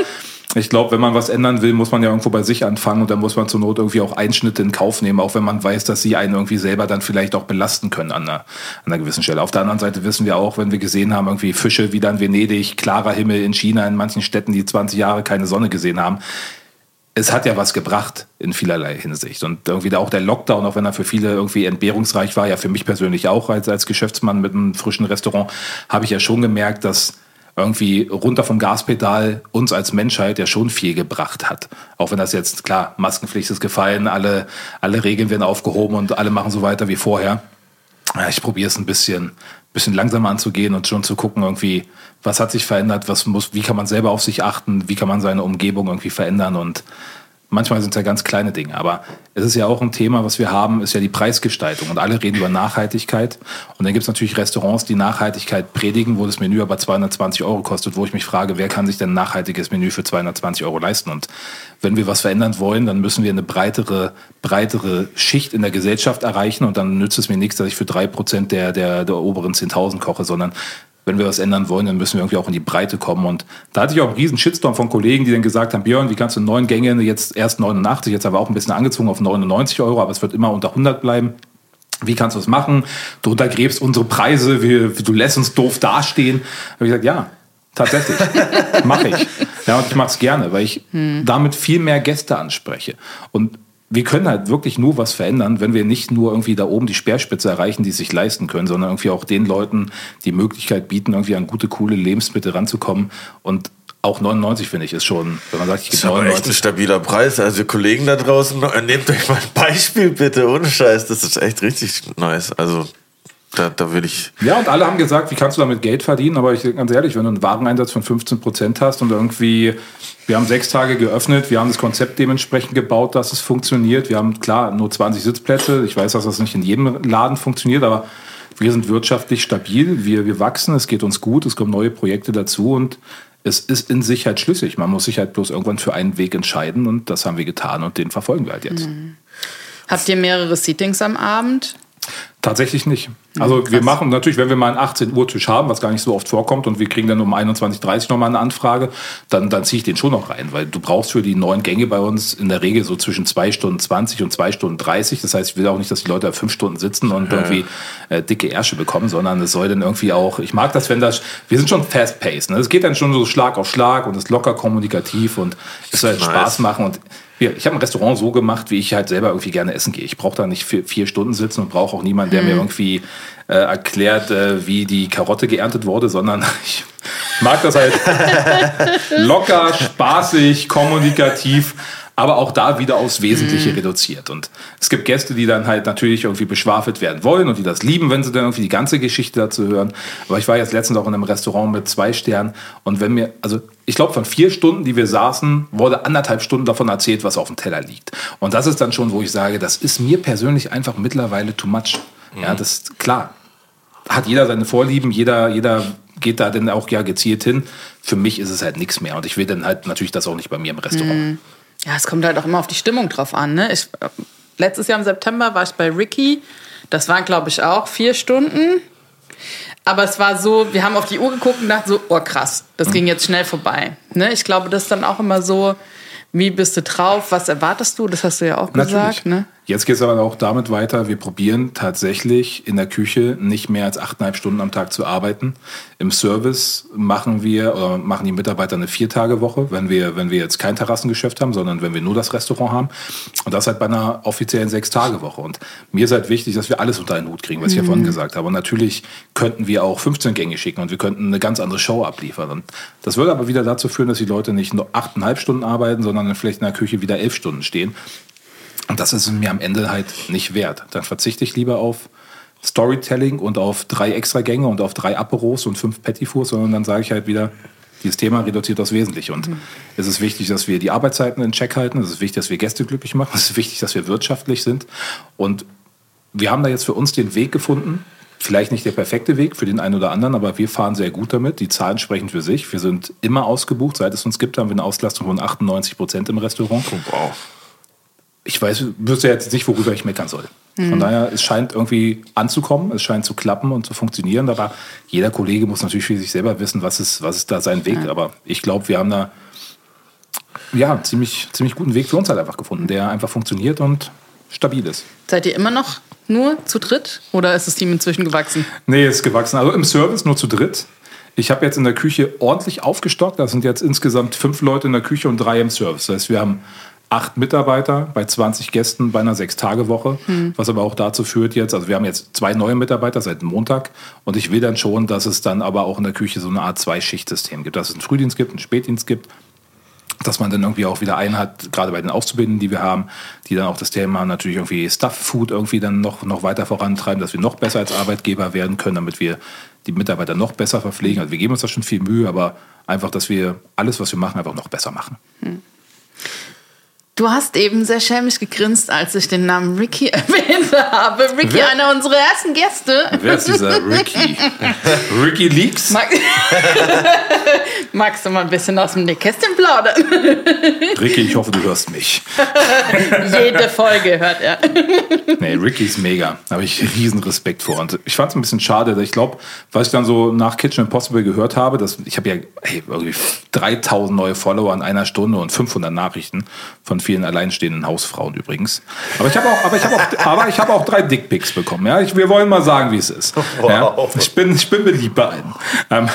ich glaube, wenn man was ändern will, muss man ja irgendwo bei sich anfangen und dann muss man zur Not irgendwie auch Einschnitte in Kauf nehmen, auch wenn man weiß, dass sie einen irgendwie selber dann vielleicht auch belasten können an einer, an einer gewissen Stelle. Auf der anderen Seite wissen wir auch, wenn wir gesehen haben, irgendwie Fische wieder in Venedig, klarer Himmel in China, in manchen Städten, die 20 Jahre keine Sonne gesehen haben, es hat ja was gebracht in vielerlei Hinsicht. Und irgendwie auch der Lockdown, auch wenn er für viele irgendwie entbehrungsreich war, ja für mich persönlich auch als, als Geschäftsmann mit einem frischen Restaurant, habe ich ja schon gemerkt, dass irgendwie runter vom Gaspedal uns als Menschheit ja schon viel gebracht hat. Auch wenn das jetzt, klar, Maskenpflicht ist gefallen, alle, alle Regeln werden aufgehoben und alle machen so weiter wie vorher. Ich probiere es ein bisschen, bisschen langsamer anzugehen und schon zu gucken, irgendwie, was hat sich verändert, was muss, wie kann man selber auf sich achten, wie kann man seine Umgebung irgendwie verändern und Manchmal sind es ja ganz kleine Dinge, aber es ist ja auch ein Thema, was wir haben, ist ja die Preisgestaltung. Und alle reden über Nachhaltigkeit. Und dann gibt es natürlich Restaurants, die Nachhaltigkeit predigen, wo das Menü aber 220 Euro kostet, wo ich mich frage, wer kann sich denn ein nachhaltiges Menü für 220 Euro leisten? Und wenn wir was verändern wollen, dann müssen wir eine breitere, breitere Schicht in der Gesellschaft erreichen. Und dann nützt es mir nichts, dass ich für drei Prozent der, der, der oberen 10.000 koche, sondern wenn wir was ändern wollen, dann müssen wir irgendwie auch in die Breite kommen. Und da hatte ich auch einen riesen Shitstorm von Kollegen, die dann gesagt haben, Björn, wie kannst du neun Gänge jetzt erst 89, jetzt aber auch ein bisschen angezogen auf 99 Euro, aber es wird immer unter 100 bleiben. Wie kannst du es machen? Du untergräbst unsere Preise, wir, du lässt uns doof dastehen. Da habe ich gesagt, ja, tatsächlich, mache ich. Ja, und ich mache es gerne, weil ich hm. damit viel mehr Gäste anspreche. Und wir können halt wirklich nur was verändern, wenn wir nicht nur irgendwie da oben die Speerspitze erreichen, die es sich leisten können, sondern irgendwie auch den Leuten die Möglichkeit bieten, irgendwie an gute, coole Lebensmittel ranzukommen und auch 99 finde ich ist schon, wenn man sagt, ich gebe ist aber echt ein 99. stabiler Preis. Also Kollegen da draußen, nehmt euch mal ein Beispiel bitte, ohne Scheiß. Das ist echt richtig nice. Also da, da will ich... Ja, und alle haben gesagt, wie kannst du damit Geld verdienen? Aber ich ganz ehrlich, wenn du einen Wareneinsatz von 15 Prozent hast und irgendwie, wir haben sechs Tage geöffnet, wir haben das Konzept dementsprechend gebaut, dass es funktioniert. Wir haben klar nur 20 Sitzplätze. Ich weiß, dass das nicht in jedem Laden funktioniert, aber wir sind wirtschaftlich stabil, wir, wir wachsen, es geht uns gut, es kommen neue Projekte dazu und es ist in sich halt schlüssig. Man muss sich halt bloß irgendwann für einen Weg entscheiden und das haben wir getan und den verfolgen wir halt jetzt. Habt ihr mehrere Seatings am Abend? Tatsächlich nicht. Also wir machen natürlich, wenn wir mal einen 18 Uhr Tisch haben, was gar nicht so oft vorkommt und wir kriegen dann um 21.30 Uhr nochmal eine Anfrage, dann, dann ziehe ich den schon noch rein, weil du brauchst für die neun Gänge bei uns in der Regel so zwischen 2 Stunden 20 und 2 Stunden 30. Das heißt, ich will auch nicht, dass die Leute da fünf Stunden sitzen und irgendwie äh, dicke Ärsche bekommen, sondern es soll dann irgendwie auch, ich mag das, wenn das, wir sind schon fast-paced. Ne? Es geht dann schon so Schlag auf Schlag und ist locker kommunikativ und es soll halt. Spaß machen und ich habe ein Restaurant so gemacht, wie ich halt selber irgendwie gerne essen gehe. Ich brauche da nicht vier, vier Stunden sitzen und brauche auch niemanden, der mir irgendwie äh, erklärt, äh, wie die Karotte geerntet wurde, sondern ich mag das halt. Locker, spaßig, kommunikativ, aber auch da wieder aufs Wesentliche reduziert. Und es gibt Gäste, die dann halt natürlich irgendwie beschwafelt werden wollen und die das lieben, wenn sie dann irgendwie die ganze Geschichte dazu hören. Aber ich war jetzt letztens auch in einem Restaurant mit zwei Sternen und wenn mir, also ich glaube, von vier Stunden, die wir saßen, wurde anderthalb Stunden davon erzählt, was auf dem Teller liegt. Und das ist dann schon, wo ich sage, das ist mir persönlich einfach mittlerweile too much. Ja, das ist klar. Hat jeder seine Vorlieben, jeder, jeder geht da dann auch ja gezielt hin. Für mich ist es halt nichts mehr. Und ich will dann halt natürlich das auch nicht bei mir im Restaurant. Ja, es kommt halt auch immer auf die Stimmung drauf an. Ne? Ich, letztes Jahr im September war ich bei Ricky. Das waren, glaube ich, auch vier Stunden. Aber es war so, wir haben auf die Uhr geguckt und dachten so, oh krass, das ging jetzt schnell vorbei. Ne? Ich glaube, das ist dann auch immer so, wie bist du drauf, was erwartest du? Das hast du ja auch gesagt. Ne? Jetzt geht es aber auch damit weiter, wir probieren tatsächlich in der Küche nicht mehr als achteinhalb Stunden am Tag zu arbeiten. Im Service machen wir oder machen die Mitarbeiter eine Viertagewoche, wenn wir, wenn wir jetzt kein Terrassengeschäft haben, sondern wenn wir nur das Restaurant haben. Und das halt bei einer offiziellen Sechstagewoche. Und mir ist halt wichtig, dass wir alles unter einen Hut kriegen, was ich ja vorhin gesagt habe. Und natürlich könnten wir auch 15 Gänge schicken und wir könnten eine ganz andere Show abliefern. Und das würde aber wieder dazu führen, dass die Leute nicht nur achteinhalb Stunden arbeiten, sondern dann vielleicht in der Küche wieder elf Stunden stehen. Und das ist es mir am Ende halt nicht wert. Dann verzichte ich lieber auf Storytelling und auf drei Extragänge und auf drei Aperos und fünf Petitfours, sondern dann sage ich halt wieder, dieses Thema reduziert aufs Wesentliche. Und es ist wichtig, dass wir die Arbeitszeiten in Check halten. Es ist wichtig, dass wir Gäste glücklich machen. Es ist wichtig, dass wir wirtschaftlich sind. Und wir haben da jetzt für uns den Weg gefunden. Vielleicht nicht der perfekte Weg für den einen oder anderen, aber wir fahren sehr gut damit. Die Zahlen sprechen für sich. Wir sind immer ausgebucht. Seit es uns gibt, haben wir eine Auslastung von 98 Prozent im Restaurant Wow. Ich weiß, wüsste jetzt nicht, worüber ich meckern soll. Von daher, es scheint irgendwie anzukommen, es scheint zu klappen und zu funktionieren, aber jeder Kollege muss natürlich für sich selber wissen, was ist, was ist da sein Weg. Aber ich glaube, wir haben da ja, einen ziemlich, ziemlich guten Weg für uns halt einfach gefunden, der einfach funktioniert und stabil ist. Seid ihr immer noch nur zu dritt oder ist das Team inzwischen gewachsen? Nee, ist gewachsen. Also im Service nur zu dritt. Ich habe jetzt in der Küche ordentlich aufgestockt. Da sind jetzt insgesamt fünf Leute in der Küche und drei im Service. Das heißt, wir haben acht Mitarbeiter bei 20 Gästen bei einer Sechs-Tage-Woche. Was aber auch dazu führt jetzt, also wir haben jetzt zwei neue Mitarbeiter seit Montag. Und ich will dann schon, dass es dann aber auch in der Küche so eine Art Zwei-Schicht-System gibt. Dass es einen Frühdienst gibt, einen Spätdienst gibt dass man dann irgendwie auch wieder einen hat, gerade bei den Auszubildenden, die wir haben, die dann auch das Thema natürlich irgendwie Stuff Food irgendwie dann noch, noch weiter vorantreiben, dass wir noch besser als Arbeitgeber werden können, damit wir die Mitarbeiter noch besser verpflegen. Also wir geben uns da schon viel Mühe, aber einfach, dass wir alles, was wir machen, einfach noch besser machen. Du hast eben sehr schelmisch gegrinst, als ich den Namen Ricky erwähnt habe. Ricky, Wer? einer unserer ersten Gäste. Wer ist dieser Ricky? Ricky Leaks? Mag Magst du mal ein bisschen aus dem Nähkästchen plaudern? Ricky, ich hoffe, du hörst mich. Jede Folge hört er. Nee, Ricky ist mega. Da habe ich riesen Respekt vor. Und ich fand es ein bisschen schade. Ich glaube, was ich dann so nach Kitchen Impossible gehört habe, dass ich habe ja hey, irgendwie 3000 neue Follower in einer Stunde und 500 Nachrichten von vielen alleinstehenden Hausfrauen übrigens. Aber ich habe auch, aber ich habe auch, aber ich habe auch drei Dickpics bekommen. Ja, ich, wir wollen mal sagen, wie es ist. Ja, ich bin, ich bin beliebt bei allen. Ähm,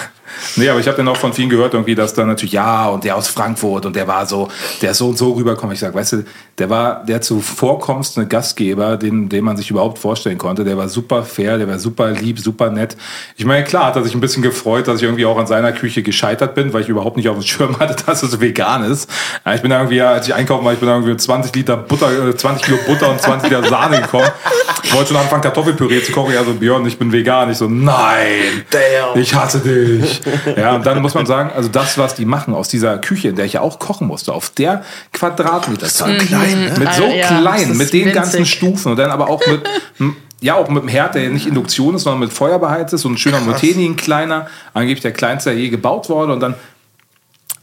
Nee, aber ich habe dann auch von vielen gehört, irgendwie, dass da natürlich, ja, und der aus Frankfurt und der war so, der ist so und so rüberkommen. Ich sage, weißt du, der war der zuvorkommendste Gastgeber, den, den man sich überhaupt vorstellen konnte. Der war super fair, der war super lieb, super nett. Ich meine, klar hat er sich ein bisschen gefreut, dass ich irgendwie auch an seiner Küche gescheitert bin, weil ich überhaupt nicht auf dem Schirm hatte, dass es vegan ist. Ich bin irgendwie, als ich einkaufen war, ich bin irgendwie 20 Liter Butter, 20 äh, Kilo Butter und 20 Liter Sahne gekommen. Ich wollte schon anfangen, Kartoffelpüree zu kochen. Ja, so, Björn, ich bin vegan. Ich so, nein, Damn. ich hasse dich. Ja, und dann muss man sagen, also das, was die machen aus dieser Küche, in der ich ja auch kochen musste, auf der Quadratmeter so klein, ne? mit so ja, klein, mit den winzig. ganzen Stufen und dann aber auch mit ja, auch mit dem Herd, der nicht Induktion ist, sondern mit Feuer beheizt ist und ein schöner Moteni, ein kleiner, angeblich der kleinste, der je gebaut wurde und dann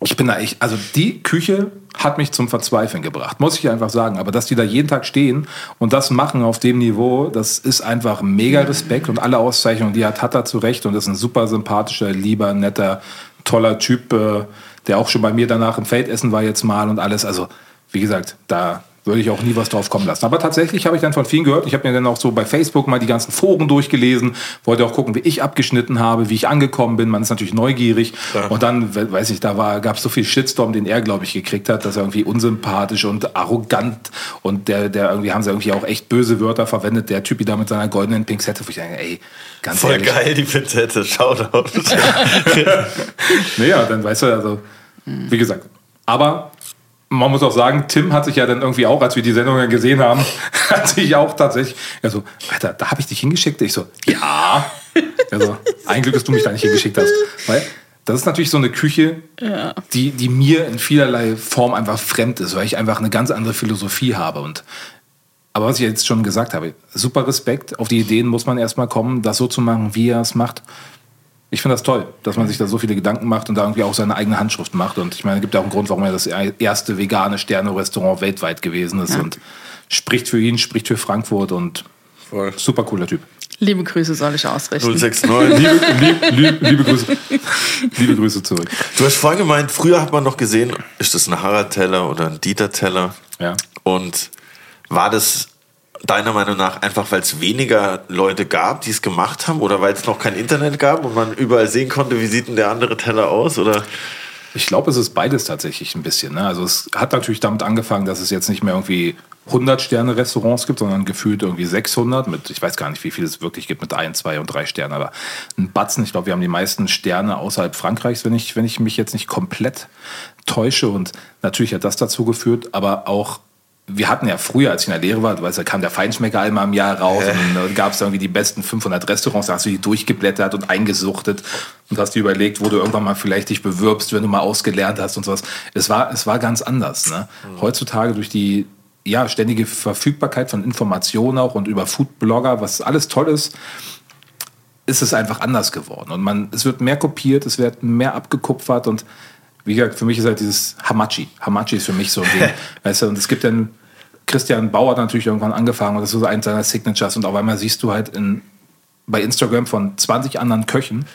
ich bin da echt, also die Küche hat mich zum Verzweifeln gebracht, muss ich einfach sagen. Aber dass die da jeden Tag stehen und das machen auf dem Niveau, das ist einfach mega Respekt und alle Auszeichnungen, die hat, hat er zu Recht und ist ein super sympathischer, lieber, netter, toller Typ, äh, der auch schon bei mir danach im Feldessen war jetzt mal und alles. Also, wie gesagt, da würde ich auch nie was drauf kommen lassen. Aber tatsächlich habe ich dann von vielen gehört. Ich habe mir dann auch so bei Facebook mal die ganzen Foren durchgelesen, wollte auch gucken, wie ich abgeschnitten habe, wie ich angekommen bin. Man ist natürlich neugierig. Ja. Und dann, weiß ich, da gab es so viel Shitstorm, den er, glaube ich, gekriegt hat, dass er irgendwie unsympathisch und arrogant und der, der irgendwie haben sie irgendwie auch echt böse Wörter verwendet. Der Typ da mit seiner goldenen Pinzette, wo ich denke, ey, ganz Voll ehrlich. geil, die Pinzette, Shoutout. naja, dann weißt du, also, wie gesagt. Aber man muss auch sagen, Tim hat sich ja dann irgendwie auch, als wir die Sendung gesehen haben, hat sich auch tatsächlich, also, Alter, da habe ich dich hingeschickt. Ich so, ja. Also, ein Glück, dass du mich da nicht hingeschickt hast. Weil das ist natürlich so eine Küche, ja. die, die mir in vielerlei Form einfach fremd ist, weil ich einfach eine ganz andere Philosophie habe. Und, aber was ich jetzt schon gesagt habe, super Respekt. Auf die Ideen muss man erstmal kommen, das so zu machen, wie er es macht ich finde das toll, dass man sich da so viele Gedanken macht und da irgendwie auch seine eigene Handschrift macht. Und ich meine, es gibt ja auch einen Grund, warum er das erste vegane Sterne-Restaurant weltweit gewesen ist. Ja. Und spricht für ihn, spricht für Frankfurt und Voll. super cooler Typ. Liebe Grüße soll ich ausrichten. 069. liebe, liebe, liebe, liebe, Grüße. liebe Grüße zurück. Du hast vorhin gemeint, früher hat man noch gesehen, ist das ein Harald-Teller oder ein Dieter-Teller? Ja. Und war das deiner Meinung nach einfach, weil es weniger Leute gab, die es gemacht haben oder weil es noch kein Internet gab und man überall sehen konnte, wie sieht denn der andere Teller aus? Oder? Ich glaube, es ist beides tatsächlich ein bisschen. Ne? Also es hat natürlich damit angefangen, dass es jetzt nicht mehr irgendwie 100 Sterne Restaurants gibt, sondern gefühlt irgendwie 600 mit, ich weiß gar nicht, wie viel es wirklich gibt mit ein, zwei und drei Sternen, aber ein Batzen. Ich glaube, wir haben die meisten Sterne außerhalb Frankreichs, wenn ich, wenn ich mich jetzt nicht komplett täusche. Und natürlich hat das dazu geführt, aber auch wir hatten ja früher, als ich in der Lehre war, weißt, da kam der Feinschmecker einmal im Jahr raus äh. und dann gab es irgendwie die besten 500 Restaurants, da hast du die durchgeblättert und eingesuchtet und hast dir überlegt, wo du irgendwann mal vielleicht dich bewirbst, wenn du mal ausgelernt hast und sowas. Es war, es war ganz anders. Ne? Mhm. Heutzutage durch die ja, ständige Verfügbarkeit von Informationen auch und über Foodblogger, was alles toll ist, ist es einfach anders geworden. Und man, es wird mehr kopiert, es wird mehr abgekupfert und wie gesagt, für mich ist halt dieses Hamachi. Hamachi ist für mich so ein Ding. weißt du, und es gibt dann, Christian Bauer hat natürlich irgendwann angefangen und das ist so eins seiner Signatures und auf einmal siehst du halt in, bei Instagram von 20 anderen Köchen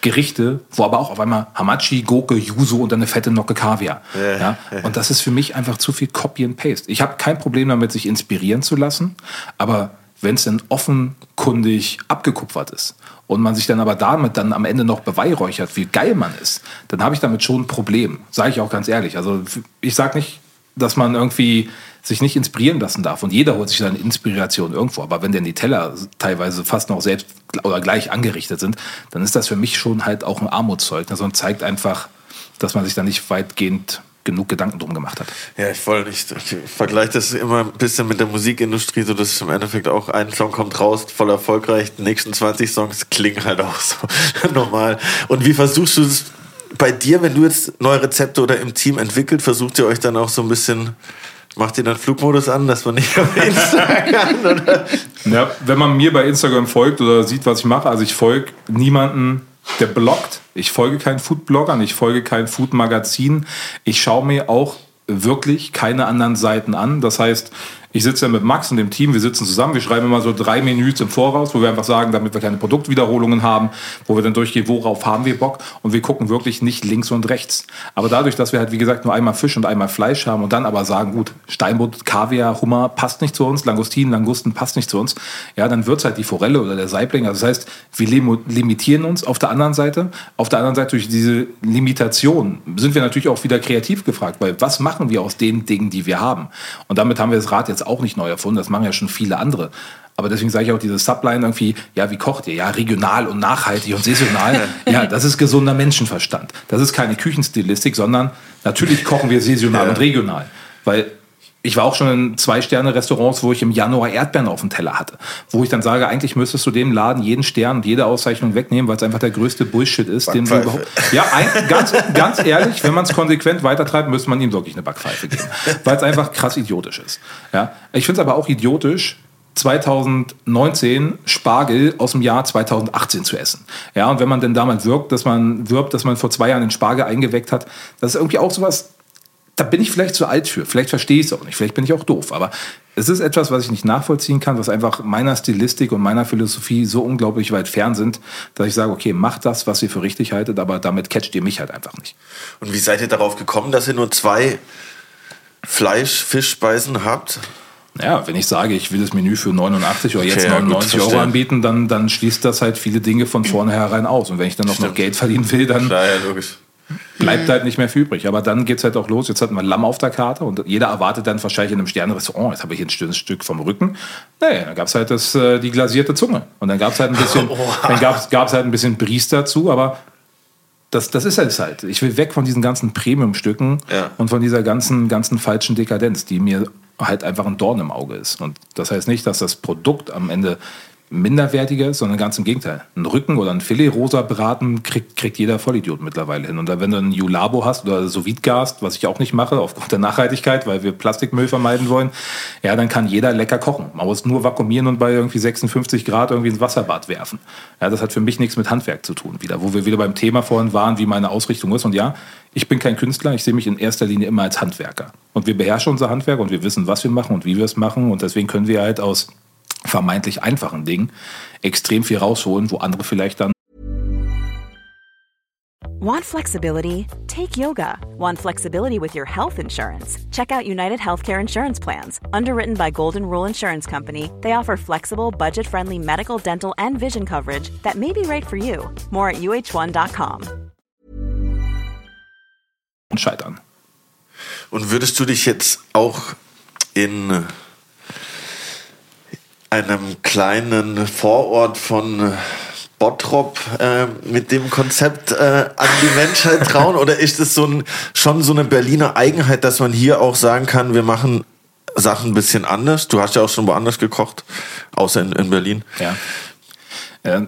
Gerichte, wo aber auch auf einmal Hamachi, Goke, Yuzu und dann eine fette Nocke Kaviar. Ja, ja? Und das ist für mich einfach zu viel Copy and Paste. Ich habe kein Problem damit, sich inspirieren zu lassen, aber wenn es dann offenkundig abgekupfert ist und man sich dann aber damit dann am Ende noch beweihräuchert, wie geil man ist, dann habe ich damit schon ein Problem. Sage ich auch ganz ehrlich. Also ich sage nicht, dass man irgendwie sich nicht inspirieren lassen darf. Und jeder holt sich seine Inspiration irgendwo. Aber wenn denn die Teller teilweise fast noch selbst oder gleich angerichtet sind, dann ist das für mich schon halt auch ein Armutszeugnis und zeigt einfach, dass man sich da nicht weitgehend genug Gedanken drum gemacht hat. Ja, ich voll nicht. Ich vergleiche das immer ein bisschen mit der Musikindustrie, so dass im Endeffekt auch ein Song kommt raus, voll erfolgreich, die nächsten 20 Songs klingen halt auch so normal. Und wie versuchst du es bei dir, wenn du jetzt neue Rezepte oder im Team entwickelt, versucht ihr euch dann auch so ein bisschen Macht ihr dann Flugmodus an, dass man nicht auf Instagram oder? Ja, wenn man mir bei Instagram folgt oder sieht, was ich mache, also ich folge niemanden, der bloggt. Ich folge keinen Foodbloggern, ich folge kein Foodmagazin. Ich schaue mir auch wirklich keine anderen Seiten an. Das heißt, Ich sitze ja mit Max und dem Team, wir sitzen zusammen, wir schreiben immer so drei Minuten im Voraus, wo wir einfach sagen, damit wir keine Produktwiederholungen haben, wo wir dann durchgehen, worauf haben wir Bock und wir gucken wirklich nicht links und rechts. Aber dadurch, dass wir halt, wie gesagt, nur einmal Fisch und einmal Fleisch haben und dann aber sagen, gut, Steinbutt, Kaviar, Hummer passt nicht zu uns, Langustin, Langusten passt nicht zu uns, ja, dann wird's halt die Forelle oder der Saibling. Also das heißt, wir limitieren uns auf der anderen Seite. Auf der anderen Seite durch diese Limitation sind wir natürlich auch wieder kreativ gefragt, weil was machen wir aus den Dingen, die wir haben? Und damit haben wir das Rad jetzt auch nicht neu erfunden, das machen ja schon viele andere. Aber deswegen sage ich auch diese Subline irgendwie, ja, wie kocht ihr? Ja, regional und nachhaltig und saisonal. ja, das ist gesunder Menschenverstand. Das ist keine Küchenstilistik, sondern natürlich kochen wir saisonal ja. und regional. Weil ich war auch schon in Zwei-Sterne-Restaurants, wo ich im Januar Erdbeeren auf dem Teller hatte. Wo ich dann sage, eigentlich müsstest du dem Laden jeden Stern und jede Auszeichnung wegnehmen, weil es einfach der größte Bullshit ist, den du überhaupt. Ja, ein, ganz, ganz ehrlich, wenn man es konsequent weitertreibt, müsste man ihm wirklich eine Backpfeife geben. Weil es einfach krass idiotisch ist. Ja? Ich finde es aber auch idiotisch, 2019 Spargel aus dem Jahr 2018 zu essen. Ja, und wenn man denn damals wirkt, dass man wirbt, dass man vor zwei Jahren den Spargel eingeweckt hat, das ist irgendwie auch sowas, da bin ich vielleicht zu alt für. Vielleicht verstehe ich es auch nicht. Vielleicht bin ich auch doof. Aber es ist etwas, was ich nicht nachvollziehen kann, was einfach meiner Stilistik und meiner Philosophie so unglaublich weit fern sind, dass ich sage, okay, macht das, was ihr für richtig haltet, aber damit catcht ihr mich halt einfach nicht. Und wie seid ihr darauf gekommen, dass ihr nur zwei Fleisch-Fischspeisen habt? Ja, wenn ich sage, ich will das Menü für 89 oder jetzt 99 ja, Euro anbieten, dann, dann schließt das halt viele Dinge von vornherein aus. Und wenn ich dann noch, noch Geld verdienen will, dann Klar, ja, logisch bleibt halt nicht mehr viel übrig. Aber dann geht es halt auch los. Jetzt hatten wir Lamm auf der Karte und jeder erwartet dann wahrscheinlich in einem Sternenrestaurant, jetzt habe ich ein schönes Stück vom Rücken. Naja, dann gab es halt das, äh, die glasierte Zunge. Und dann gab es halt ein bisschen, dann gab's, gab's halt ein bisschen Bries dazu, aber das, das ist es halt. Ich will weg von diesen ganzen Premium-Stücken ja. und von dieser ganzen, ganzen falschen Dekadenz, die mir halt einfach ein Dorn im Auge ist. Und das heißt nicht, dass das Produkt am Ende minderwertiger ist, sondern ganz im Gegenteil. Ein Rücken oder ein Filet rosa braten kriegt, kriegt jeder Vollidiot mittlerweile hin. Und wenn du ein Julabo hast oder sous was ich auch nicht mache, aufgrund der Nachhaltigkeit, weil wir Plastikmüll vermeiden wollen, ja, dann kann jeder lecker kochen. Man muss nur vakuumieren und bei irgendwie 56 Grad irgendwie ins Wasserbad werfen. Ja, das hat für mich nichts mit Handwerk zu tun wieder. Wo wir wieder beim Thema vorhin waren, wie meine Ausrichtung ist. Und ja, ich bin kein Künstler, ich sehe mich in erster Linie immer als Handwerker. Und wir beherrschen unser Handwerk und wir wissen, was wir machen und wie wir es machen. Und deswegen können wir halt aus vermeintlich einfachen Dingen extrem viel rausholen, wo andere vielleicht dann Want flexibility? Take yoga. Want flexibility with your health insurance? Check out United Healthcare Insurance Plans. Underwritten by Golden Rule Insurance Company, they offer flexible, budget friendly medical, dental, and vision coverage that may be right for you. More at uh1.com. Scheitern. Und würdest du dich jetzt auch in einem kleinen Vorort von Bottrop äh, mit dem Konzept äh, an die Menschheit trauen? Oder ist es so ein, schon so eine Berliner Eigenheit, dass man hier auch sagen kann, wir machen Sachen ein bisschen anders? Du hast ja auch schon woanders gekocht, außer in, in Berlin. Ja. Äh,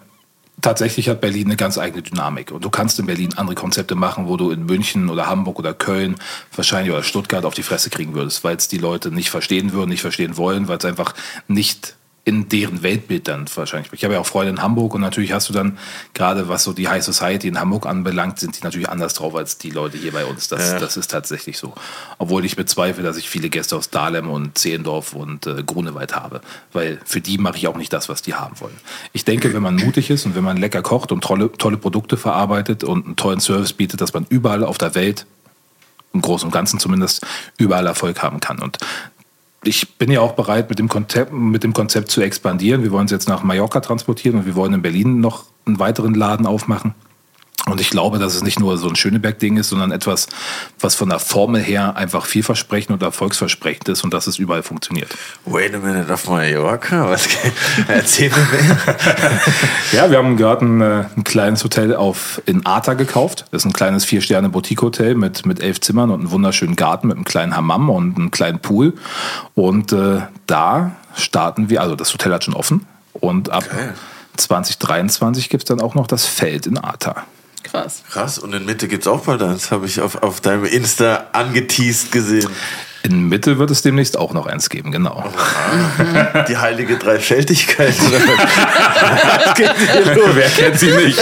tatsächlich hat Berlin eine ganz eigene Dynamik. Und du kannst in Berlin andere Konzepte machen, wo du in München oder Hamburg oder Köln wahrscheinlich oder Stuttgart auf die Fresse kriegen würdest, weil es die Leute nicht verstehen würden, nicht verstehen wollen, weil es einfach nicht in deren Weltbild dann wahrscheinlich. Ich habe ja auch Freunde in Hamburg und natürlich hast du dann gerade was so die High Society in Hamburg anbelangt, sind die natürlich anders drauf als die Leute hier bei uns. Das, ja. das ist tatsächlich so. Obwohl ich bezweifle, dass ich viele Gäste aus Dahlem und Zehendorf und äh, Grunewald habe, weil für die mache ich auch nicht das, was die haben wollen. Ich denke, wenn man mutig ist und wenn man lecker kocht und tolle, tolle Produkte verarbeitet und einen tollen Service bietet, dass man überall auf der Welt im Großen und Ganzen zumindest überall Erfolg haben kann. Und ich bin ja auch bereit, mit dem, Konzept, mit dem Konzept zu expandieren. Wir wollen es jetzt nach Mallorca transportieren und wir wollen in Berlin noch einen weiteren Laden aufmachen. Und ich glaube, dass es nicht nur so ein Schöneberg-Ding ist, sondern etwas, was von der Formel her einfach vielversprechend und erfolgsversprechend ist und dass es überall funktioniert. Wait a minute, auf Mallorca? Was, erzähl mir mehr. ja, wir haben gerade ein, äh, ein, kleines Hotel auf, in Arta gekauft. Das ist ein kleines Vier-Sterne-Boutique-Hotel mit, mit elf Zimmern und einem wunderschönen Garten mit einem kleinen Hammam und einem kleinen Pool. Und äh, da starten wir, also das Hotel hat schon offen. Und ab okay. 2023 gibt es dann auch noch das Feld in Arta. Krass. Krass. Und in Mitte gibt es auch bald eins, habe ich auf, auf deinem Insta angeteased gesehen. In Mitte wird es demnächst auch noch eins geben, genau. Die heilige Dreifältigkeit. Wer kennt sie nicht?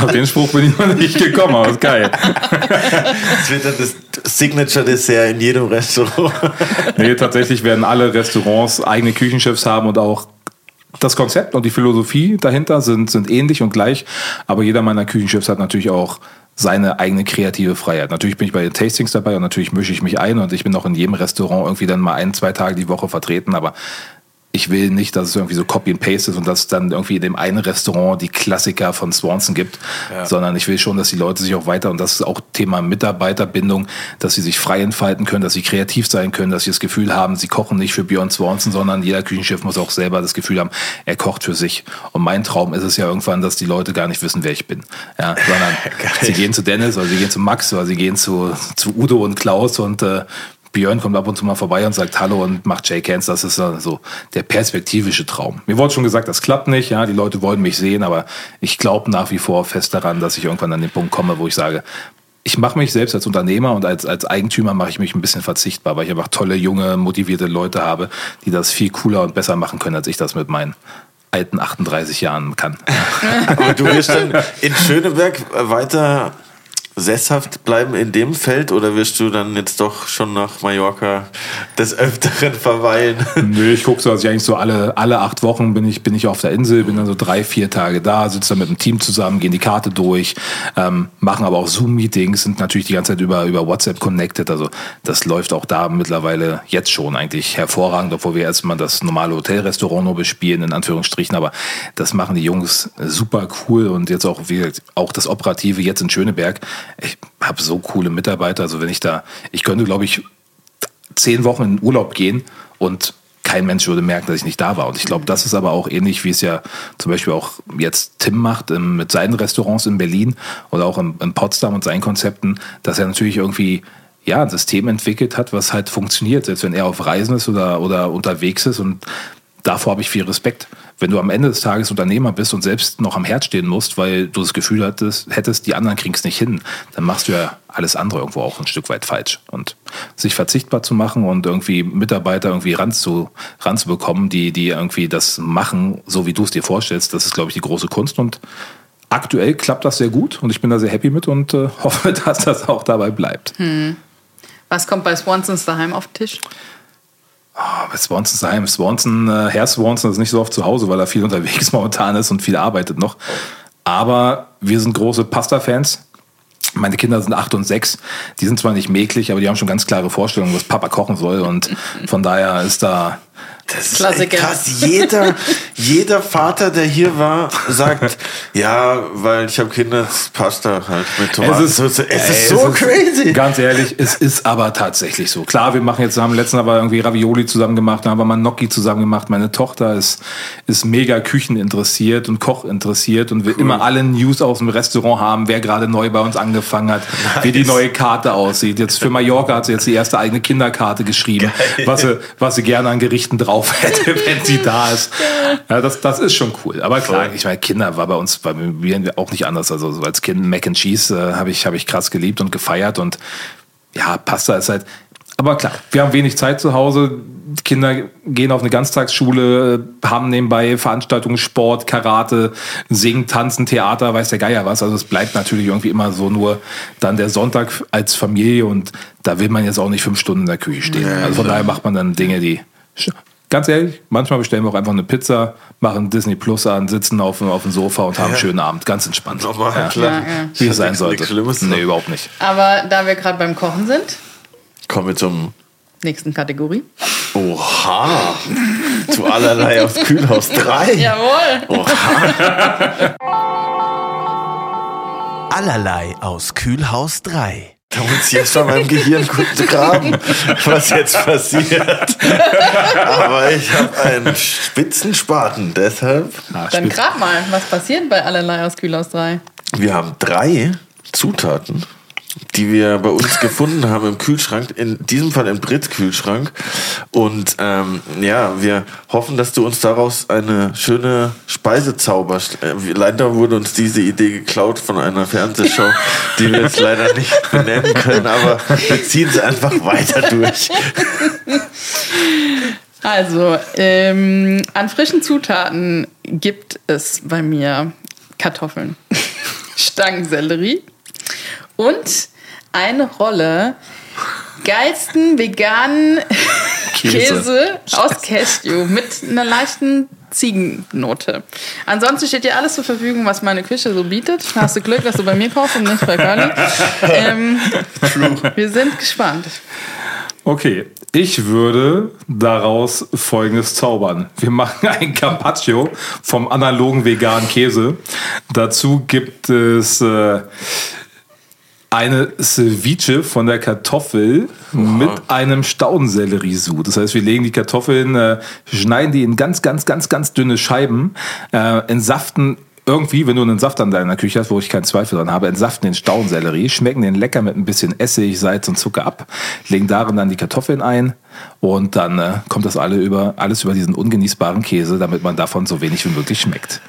Auf den Spruch bin ich noch nicht gekommen, aber ist geil. Das wird dann das Signature-Dessert in jedem Restaurant. Nee, tatsächlich werden alle Restaurants eigene Küchenchefs haben und auch das Konzept und die Philosophie dahinter sind, sind ähnlich und gleich. Aber jeder meiner Küchenchefs hat natürlich auch seine eigene kreative Freiheit. Natürlich bin ich bei den Tastings dabei und natürlich mische ich mich ein und ich bin auch in jedem Restaurant irgendwie dann mal ein, zwei Tage die Woche vertreten, aber ich will nicht, dass es irgendwie so Copy and Paste ist und dass es dann irgendwie in dem einen Restaurant die Klassiker von Swanson gibt, ja. sondern ich will schon, dass die Leute sich auch weiter, und das ist auch Thema Mitarbeiterbindung, dass sie sich frei entfalten können, dass sie kreativ sein können, dass sie das Gefühl haben, sie kochen nicht für Björn Swanson, sondern jeder Küchenchef muss auch selber das Gefühl haben, er kocht für sich. Und mein Traum ist es ja irgendwann, dass die Leute gar nicht wissen, wer ich bin. Ja, sondern sie gehen zu Dennis oder sie gehen zu Max oder sie gehen zu, zu Udo und Klaus und äh, Björn kommt ab und zu mal vorbei und sagt Hallo und macht J-Cans. Das ist so der perspektivische Traum. Mir wurde schon gesagt, das klappt nicht. Ja, die Leute wollen mich sehen, aber ich glaube nach wie vor fest daran, dass ich irgendwann an den Punkt komme, wo ich sage, ich mache mich selbst als Unternehmer und als, als Eigentümer mache ich mich ein bisschen verzichtbar, weil ich einfach tolle, junge, motivierte Leute habe, die das viel cooler und besser machen können, als ich das mit meinen alten 38 Jahren kann. Aber du wirst dann in Schöneberg weiter sesshaft bleiben in dem Feld oder wirst du dann jetzt doch schon nach Mallorca des Öfteren verweilen? Nö, ich gucke so, dass ich eigentlich so alle, alle acht Wochen bin ich, bin ich auf der Insel, bin dann so drei, vier Tage da, sitze dann mit dem Team zusammen, gehen die Karte durch, ähm, machen aber auch Zoom-Meetings, sind natürlich die ganze Zeit über, über WhatsApp connected. Also das läuft auch da mittlerweile jetzt schon eigentlich hervorragend, obwohl wir erstmal das normale Hotelrestaurant nur bespielen, in Anführungsstrichen. Aber das machen die Jungs super cool und jetzt auch, wie auch das Operative jetzt in Schöneberg ich habe so coole Mitarbeiter. Also wenn ich da, ich könnte, glaube ich, zehn Wochen in Urlaub gehen und kein Mensch würde merken, dass ich nicht da war. Und ich glaube, das ist aber auch ähnlich, wie es ja zum Beispiel auch jetzt Tim macht ähm, mit seinen Restaurants in Berlin oder auch in, in Potsdam und seinen Konzepten, dass er natürlich irgendwie ja, ein System entwickelt hat, was halt funktioniert, selbst wenn er auf Reisen ist oder, oder unterwegs ist. Und davor habe ich viel Respekt. Wenn du am Ende des Tages Unternehmer bist und selbst noch am Herd stehen musst, weil du das Gefühl hattest, hättest, die anderen kriegen es nicht hin, dann machst du ja alles andere irgendwo auch ein Stück weit falsch. Und sich verzichtbar zu machen und irgendwie Mitarbeiter irgendwie ranzu, ranzubekommen, die, die irgendwie das machen, so wie du es dir vorstellst, das ist, glaube ich, die große Kunst. Und aktuell klappt das sehr gut und ich bin da sehr happy mit und äh, hoffe, dass das auch dabei bleibt. Hm. Was kommt bei Swansons daheim auf den Tisch? Oh, Swanson daheim. Swanson, äh, Herr Swanson ist nicht so oft zu Hause, weil er viel unterwegs momentan ist und viel arbeitet noch. Aber wir sind große Pasta-Fans. Meine Kinder sind acht und sechs. Die sind zwar nicht mäglich, aber die haben schon ganz klare Vorstellungen, was Papa kochen soll. Und von daher ist da das ist Klassiker. krass. Jeder, jeder Vater, der hier war, sagt, ja, weil ich habe Kinder, Pasta halt mit Tomaten. Es ist, es ist so es crazy. Ist, ganz ehrlich, es ist aber tatsächlich so. Klar, wir machen jetzt, haben letztens aber irgendwie Ravioli zusammen gemacht, dann haben wir mal Gnocchi zusammen gemacht. Meine Tochter ist, ist mega Küchen interessiert und Koch interessiert und will cool. immer alle News aus dem Restaurant haben, wer gerade neu bei uns angefangen hat, nice. wie die neue Karte aussieht. Jetzt für Mallorca hat sie jetzt die erste eigene Kinderkarte geschrieben, was sie, was sie gerne an Gerichten drauf hätte, wenn sie da ist. Ja, das, das ist schon cool. Aber klar, ich meine, Kinder war bei uns, bei mir auch nicht anders. Also so als Kind Mac and Cheese äh, habe ich, hab ich krass geliebt und gefeiert. Und ja, Pasta ist halt. Aber klar, wir haben wenig Zeit zu Hause. Die Kinder gehen auf eine Ganztagsschule, haben nebenbei Veranstaltungen, Sport, Karate, Singen, Tanzen, Theater, weiß der Geier was. Also es bleibt natürlich irgendwie immer so nur dann der Sonntag als Familie und da will man jetzt auch nicht fünf Stunden in der Küche stehen. Ja, also von daher macht man dann Dinge, die ganz ehrlich, manchmal bestellen wir auch einfach eine Pizza, machen Disney Plus an, sitzen auf, auf dem Sofa und haben einen schönen Abend. Ganz entspannt. Normal, ja. klar. Ja, ja. Wie es sein sollte. Nee, überhaupt nicht. Aber da wir gerade beim Kochen sind, kommen wir zum nächsten Kategorie. Oha! Zu allerlei aus Kühlhaus 3. Jawohl! Oha! allerlei aus Kühlhaus 3. Da muss ich jetzt schon meinem Gehirn kurz graben, was jetzt passiert. Aber ich habe einen Spitzenspaten, deshalb. Na, Dann grab mal, was passiert bei allerlei aus Kühlhaus 3? Wir haben drei Zutaten die wir bei uns gefunden haben im Kühlschrank, in diesem Fall im Brits Kühlschrank. Und ähm, ja, wir hoffen, dass du uns daraus eine schöne Speise zauberst. Äh, leider wurde uns diese Idee geklaut von einer Fernsehshow, die wir jetzt leider nicht benennen können, aber wir ziehen es einfach weiter durch. Also, ähm, an frischen Zutaten gibt es bei mir Kartoffeln, Stangensellerie und eine Rolle geilsten veganen Käse, Käse. aus Cashew mit einer leichten Ziegennote. Ansonsten steht dir alles zur Verfügung, was meine Küche so bietet. Hast du Glück, dass du bei mir kaufst und nicht bei Curly. Ähm, wir sind gespannt. Okay, ich würde daraus folgendes zaubern. Wir machen ein Carpaccio vom analogen veganen Käse. Dazu gibt es äh, eine Ceviche von der Kartoffel mit einem Staudensellerie-Sud. Das heißt, wir legen die Kartoffeln, äh, schneiden die in ganz, ganz, ganz, ganz dünne Scheiben, äh, entsaften irgendwie, wenn du einen Saft an deiner Küche hast, wo ich keinen Zweifel dran habe, entsaften den Staudensellerie, schmecken den lecker mit ein bisschen Essig, Salz und Zucker ab, legen darin dann die Kartoffeln ein und dann äh, kommt das alle über, alles über diesen ungenießbaren Käse, damit man davon so wenig wie möglich schmeckt.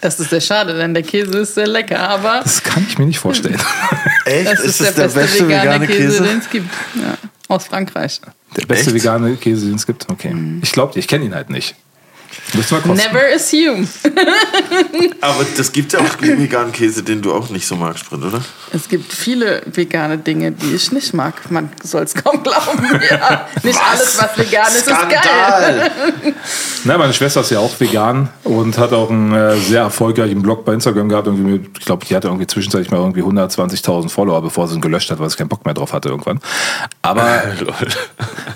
Das ist sehr schade, denn der Käse ist sehr lecker, aber Das kann ich mir nicht vorstellen. Echt? das ist, der, beste, vegane, Käse, den es gibt. Ja, aus Frankreich. Der beste Echt? vegane Käse, den es gibt. Okay. Ich glaube, ich kenne ihn halt nicht. Mal kosten. Never assume. Aber das gibt ja auch veganen Käse, den du auch nicht so magst, Britt, oder? Es gibt viele vegane Dinge, die ich nicht mag. Man soll es kaum glauben. Ja, nicht alles, was vegan ist, ist geil. Skandal! Na, meine Schwester ist ja auch vegan und hat auch einen äh, sehr erfolgreichen Blog bei Instagram gehabt. Irgendwie mit, ich glaube, die hatte irgendwie zwischenzeitlich mal irgendwie 120.000 Follower, bevor sie ihn gelöscht hat, weil sie keinen Bock mehr drauf hatte irgendwann. Aber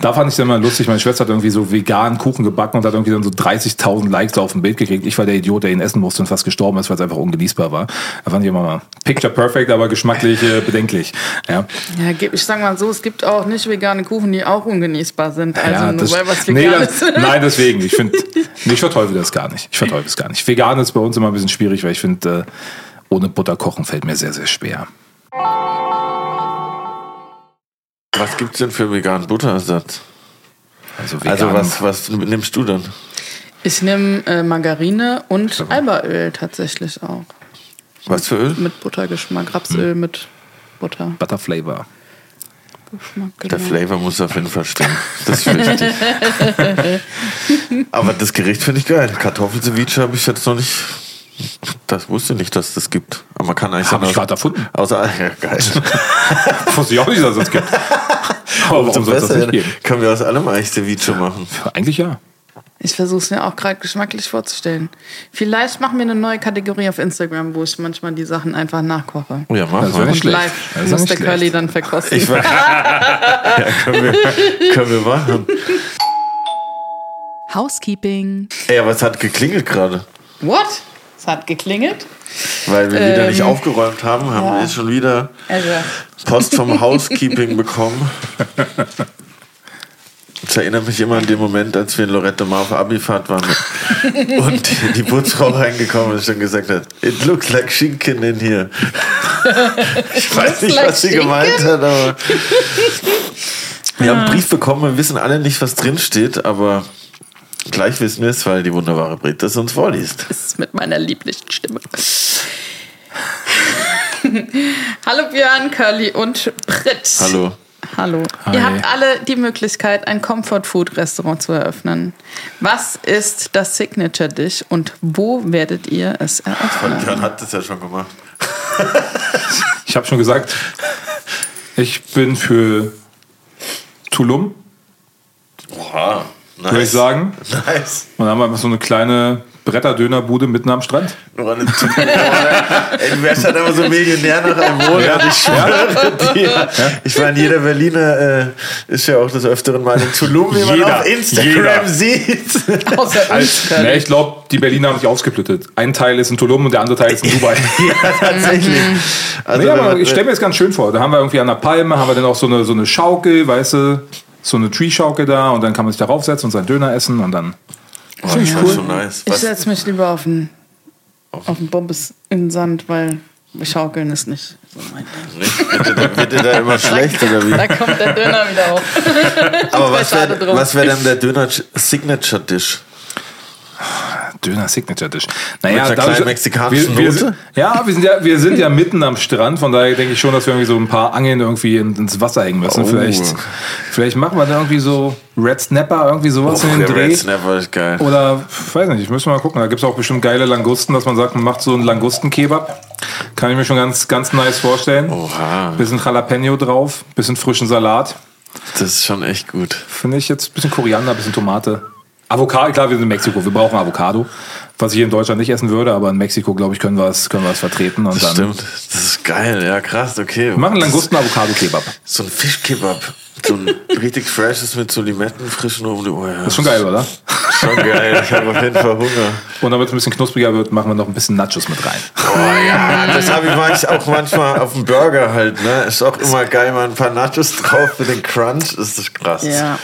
da fand ich es immer lustig. Meine Schwester hat irgendwie so veganen Kuchen gebacken und hat irgendwie dann so 30.000 Likes auf dem Bild gekriegt. Ich war der Idiot, der ihn essen musste und fast gestorben ist, weil es einfach ungenießbar war. Da fand ich immer mal picture perfect, aber geschmacklich äh, bedenklich. Ja. Ja, ich sag mal so, es gibt auch nicht vegane Kuchen, die auch ungenießbar sind. Also Ja, nur das, weil was nee, das, ist. nein, deswegen. Ich finde, nee, ich verteufel das gar nicht. Ich verteufel es gar nicht. Vegan ist bei uns immer ein bisschen schwierig, weil ich finde, äh, ohne Butter kochen fällt mir sehr, sehr schwer. Was gibt's denn für veganen Butterersatz? Also, vegan, Also was, was nimmst du dann? Ich nehme äh, Margarine und Albaöl tatsächlich auch. Was für Öl? Mit Buttergeschmack. Rapsöl mit Buttergeschmack. Butter Flavor. Der Genau. Flavor muss auf jeden Fall stimmen. Das ist wichtig. Aber das Gericht finde ich geil. Kartoffelceviche habe ich jetzt noch nicht. Das wusste ich nicht, dass das gibt. Aber man kann eigentlich Hab dann ich grad erfunden. Außer, ja, geil. Wusste ich auch nicht, dass es das gibt. Aber Umso warum soll das besser. nicht geben? Können wir aus allem eigentlich Ceviche machen. Eigentlich ja. Ich versuche es mir auch gerade geschmacklich vorzustellen. Vielleicht machen wir eine neue Kategorie auf Instagram, wo ich manchmal die Sachen einfach nachkoche. Oh ja, mach Das wäre mal. nicht schlecht. Live Das ist muss nicht der schlecht. Curly dann verkosten. Ich ja, können wir, können wir machen. Housekeeping. Ey, aber es hat geklingelt gerade. What? Es hat geklingelt. Weil wir wieder nicht Ähm, aufgeräumt haben, haben ja. wir jetzt schon wieder Also, Post vom Housekeeping bekommen. Ich erinnere mich immer an den Moment, als wir in Lorette Mar auf Abifahrt waren und die, Putzfrau reingekommen ist und gesagt hat, it looks like Schinken in here. Ich weiß nicht, like was sie Schinken? gemeint hat, aber wir haben einen Brief bekommen, wir wissen alle nicht, was drin steht, aber gleich wissen wir es, weil die wunderbare Brit das uns vorliest. das ist mit meiner lieblichen Stimme. Hallo Björn, Curly und Brit. Hallo. Hallo. Hi. Ihr habt alle die Möglichkeit, ein Comfort Food Restaurant zu eröffnen. Was ist das Signature Dish und wo werdet ihr es eröffnen? Björn hat das ja schon gemacht. Ich habe schon gesagt, ich bin für Tulum, Oha, nice. würde ich sagen. Nice. Und dann haben wir einfach so eine kleine Bretterdönerbude mitten am Strand. Nur eine oder? Ey, du wärst halt immer so Millionär nach einem Monat. Ich schwöre dir. Ich meine, jeder Berliner äh, ist ja auch des Öfteren mal in Tulum, wie man Jeder. auf Instagram Jeder. sieht. Außer Also, ne, ich glaube, die Berliner haben sich ausgeplüttet. Ein Teil ist in Tulum und der andere Teil ist in Dubai. ja, tatsächlich. Also, nee, aber man- ich stelle mir das ganz schön vor. Da haben wir irgendwie an der Palme, haben wir dann auch so eine, so eine Schaukel, weißt du, so eine Tree-Schaukel da und dann kann man sich da raufsetzen und seinen Döner essen und dann. Oh, das ist schon nice. Ich setze mich lieber auf den, auf den Bombes in den Sand, weil Schaukeln ist nicht so mein Ding. Wird, dir- da immer schlecht oder wie? Da kommt der Döner wieder hoch. Aber was wäre wär denn der Döner-Signature-Dish? Döner Signature Dish. Mit einer dadurch- mexikanischen wir, wir, Ja, wir sind ja, wir sind ja mitten am Strand, von daher denke ich schon, dass wir irgendwie so ein paar Angeln irgendwie in, ins Wasser hängen müssen. Oh. Vielleicht, vielleicht machen wir da irgendwie so Red Snapper, irgendwie sowas in den der Dreh. Red Snapper ist geil. Oder, weiß nicht, ich müssen mal gucken. Da gibt es auch bestimmt geile Langusten, dass man sagt, man macht so einen Langustenkebab. Kann ich mir schon ganz, ganz nice vorstellen. Oha. Bisschen Jalapeno drauf, bisschen frischen Salat. Das ist schon echt gut. Finde ich jetzt ein bisschen Koriander, bisschen Tomate. Avocado, klar, wir sind in Mexiko, wir brauchen Avocado. Was ich hier in Deutschland nicht essen würde, aber in Mexiko, glaube ich, können wir es können wir es vertreten. Und Das dann stimmt. Das ist geil. Ja, krass. Okay. Wir machen Langusten-Avocado-Kebab. So ein Fischkebab. So ein richtig freshes mit so Limetten, frischen Oben. Oh, ja. Das ist schon geil, oder? Schon geil. Ich habe auf jeden Fall Hunger. Und damit es ein bisschen knuspriger wird, machen wir noch ein bisschen Nachos mit rein. Oh ja, das habe ich manch, auch manchmal auf dem Burger halt. Ne? Ist auch immer geil, mal ein paar Nachos drauf für den Crunch. Das ist krass. Ja.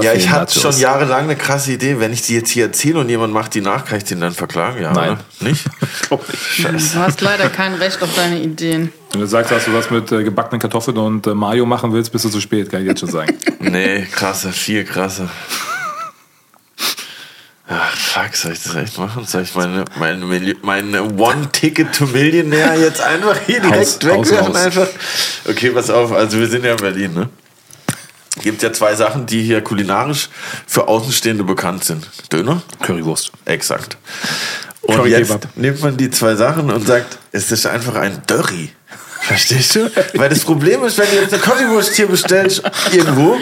Ja, ich hatte schon jahrelang eine krasse Idee. Wenn ich die jetzt hier erzähle und jemand macht die nach, kann ich den dann verklagen? Ja, Nein. oder? Nicht? Nicht. Du hast leider kein Recht auf deine Ideen. Wenn du sagst, dass du was mit äh, gebackenen Kartoffeln und äh, Mayo machen willst, bist du zu spät, kann ich jetzt schon sagen. Nee, krasser, viel krasser. Ach, fuck, soll ich das echt machen? Soll ich meine, meine, meine One-Ticket to Millionaire jetzt einfach hier direkt Haus- wegwerfen? Einfach? Okay, pass auf, also wir sind ja in Berlin, ne? Gibt ja zwei Sachen, die hier kulinarisch für Außenstehende bekannt sind. Döner? Currywurst. Exakt. Und Curry jetzt Kebab. nimmt man die zwei Sachen und sagt, es ist einfach ein Dörri. Verstehst du? Weil das Problem ist, wenn du jetzt eine Currywurst hier bestellst irgendwo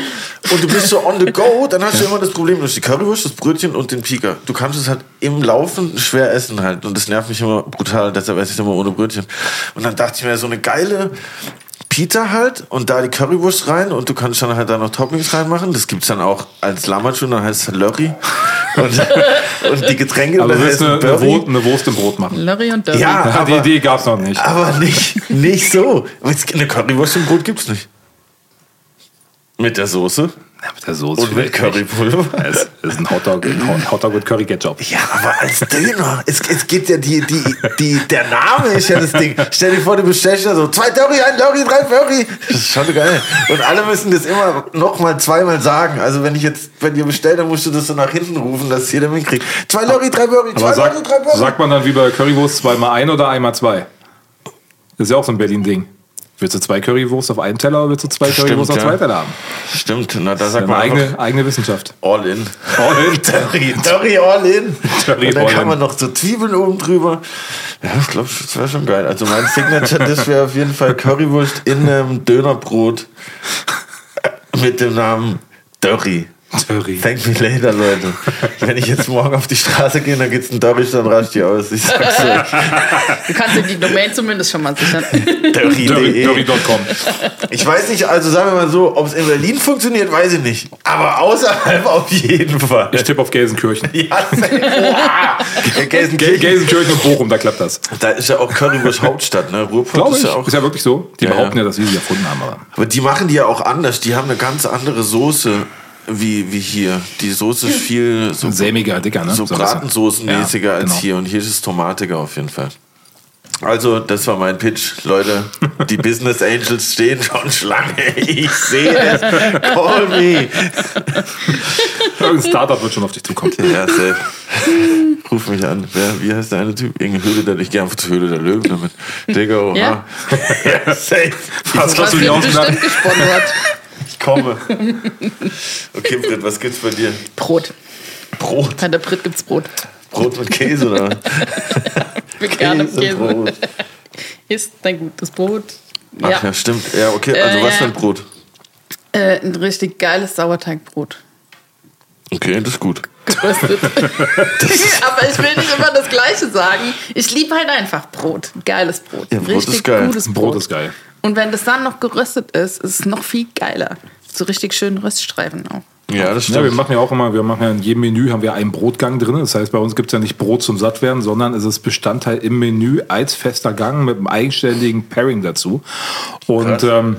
und du bist so on the go, dann hast du immer das Problem, du hast die Currywurst, das Brötchen und den Pika. Du kannst es halt im Laufen schwer essen halt und das nervt mich immer brutal, deshalb esse ich es immer ohne Brötchen. Und dann dachte ich mir, so eine geile Pita halt und da die Currywurst rein und du kannst dann halt da noch Toppings reinmachen. Das gibt's dann auch als Lammertschun, dann heißt es Lörri. Und, und die Getränke, Aber dann du willst heißt eine, es eine. Wurst, eine Wurst im Brot machen. Lorry und Dörri. Ja, Ja, die aber, Idee gab es noch nicht. aber nicht, nicht so. Eine Currywurst im Brot gibt's nicht. Mit der Soße Ja, mit der Soße. und mit. Currypulver. Es ist ein Hotdog, ein Hotdog mit Curry Ketchup. Ja, aber als Döner. Es, es geht ja die, die, die, der Name ist ja das Ding. Stell dir vor, du bestellst da so zwei Curry, ein Curry, drei Curry. Das ist schon geil. Und alle müssen das immer noch mal zweimal sagen. Also wenn ich jetzt, wenn ihr bestellt, dann musst du das so nach hinten rufen, dass jeder mitkriegt. Zwei Curry, drei Curry, zwei Curry, drei Curry. sagt man dann wie bei Currywurst zweimal ein oder einmal zwei? Das ist ja auch so ein Berlin-Ding. Willst du zwei Currywurst auf einen Teller oder willst du zwei Stimmt, Currywurst auf zwei Teller haben? Stimmt, na, da sagt man eigene, eigene Wissenschaft. all in. All in. Curry, Curry all in. Curry Und dann all kann in. man noch so Zwiebeln oben drüber. Ja, ich glaube, das wäre schon geil. Also mein Signature, das wäre auf jeden Fall Currywurst in einem Dönerbrot mit dem Namen Dörri. Curry. Thank me later, Leute. Wenn ich jetzt morgen auf die Straße gehe, dann gibt's einen Dörri, dann rasch die aus. Ich sag's euch. Du kannst dir die Domain zumindest schon mal sichern. Dörri.de. Curry.com. Ich weiß nicht, also sagen wir mal so, ob es in Berlin funktioniert, weiß ich nicht. Aber außerhalb auf jeden Fall. Ich tippe auf Gelsenkirchen. Ja. Ja, Gelsenkirchen. Gel Gelsenkirchen und Bochum, da klappt das. Da ist ja auch Currywurst Hauptstadt, ne? Ruhrpott Glaube ist ich. ja auch. Ist ja wirklich so. Die Ja, behaupten ja. dass sie sie erfunden haben. Aber Aber die machen die ja auch anders. Die haben eine ganz andere Soße wie, wie hier. Die Soße ist viel so, sämiger, dicker, ne? so bratensoßenmäßiger Ja, als genau. hier. Und hier ist es tomatiger auf jeden Fall. Also, das war mein Pitch. Leute, die Business Angels stehen schon Schlange. Ich sehe es. Call me. Irgendein Startup wird schon auf dich zukommen. Ja, safe. Ruf mich an. Wer, wie heißt der eine Typ? Irgendeine Höhle der, ich gehe einfach zur Höhle der Löwen damit. Digga, oha. Ja? ja safe. Was Du hast du dir dir ausgedacht? Ich komme. Okay, Britt, was gibt's bei dir? Brot. Brot. Bei der Brit gibt's Brot. Brot mit Käse, oder? Im Käse. Brot. Ist dein gutes Brot. Ach ja. Ja. stimmt. Ja, okay. Also Äh, was für ein Brot? Äh, ein richtig geiles Sauerteigbrot. Okay, das ist gut. Geröstet. Aber ich will nicht immer das Gleiche sagen. Ich liebe halt einfach Brot. Geiles Brot. Ja, Brot richtig ist geil. gutes Brot. Brot ist geil. Und wenn das dann noch geröstet ist, ist es noch viel geiler. So richtig schön Röststreifen auch. Ja, das Ja, wir stimmt. machen ja auch immer, wir machen ja in jedem Menü haben wir einen Brotgang drin. Das heißt, bei uns gibt es ja nicht Brot zum Sattwerden, sondern es ist Bestandteil im Menü als fester Gang mit einem eigenständigen Pairing dazu. Und Krass. ähm,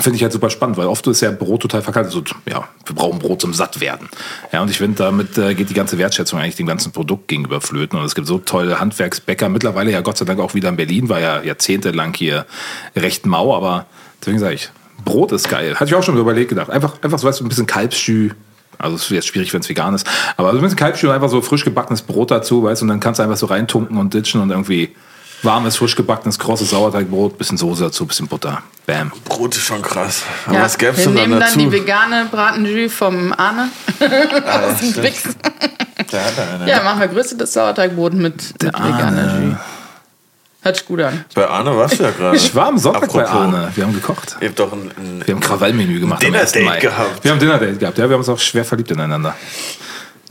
finde ich halt super spannend, weil oft ist ja Brot total verkauft. Also, ja, wir brauchen Brot zum satt werden. Ja, und ich finde, damit äh, geht die ganze Wertschätzung eigentlich dem ganzen Produkt gegenüber flöten. Und es gibt so tolle Handwerksbäcker. Mittlerweile ja Gott sei Dank auch wieder in Berlin, war ja jahrzehntelang hier recht mau, aber deswegen sage ich, Brot ist geil. Hatte ich auch schon überlegt gedacht. Einfach, einfach so weißt du, ein bisschen Kalbsstü. Also es ist jetzt schwierig, wenn es vegan ist. Aber so ein bisschen Kalbsstü und einfach so frisch gebackenes Brot dazu, weißt du, und dann kannst du einfach so reintunken und ditchen und irgendwie warmes, frisch gebackenes, krosses Sauerteigbrot, bisschen Soße dazu, bisschen Butter. Bam. Brot ist schon krass. Aber Ja, was gäb's wir denn dann nehmen dann dazu? die vegane Bratenjus vom Arne. Ah, Aus dem eine. Ja, machen wir geröstetes Sauerteigbrot mit, mit veganer Jus. Hört sich gut an. Bei Arne warst du ja gerade. Ich war am Sonntag bei Apropos. Arne. Wir haben gekocht. Ihr habt doch ein, ein Wir haben Krawallmenü gemacht. 1. Mai. gehabt. Wir haben Dinner-Date gehabt, ja. Wir haben uns auch schwer verliebt ineinander.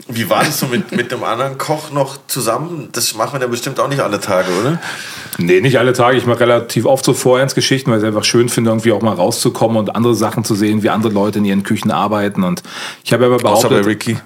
Wie war das so mit, mit einem anderen Koch noch zusammen? Das macht man ja bestimmt auch nicht alle Tage, oder? Nee, nicht alle Tage. Ich mache relativ oft so Vorhandsgeschichten, weil ich es einfach schön finde, irgendwie auch mal rauszukommen und andere Sachen zu sehen, wie andere Leute in ihren Küchen arbeiten. Und ich habe aber Außer behauptet, bei Ricky.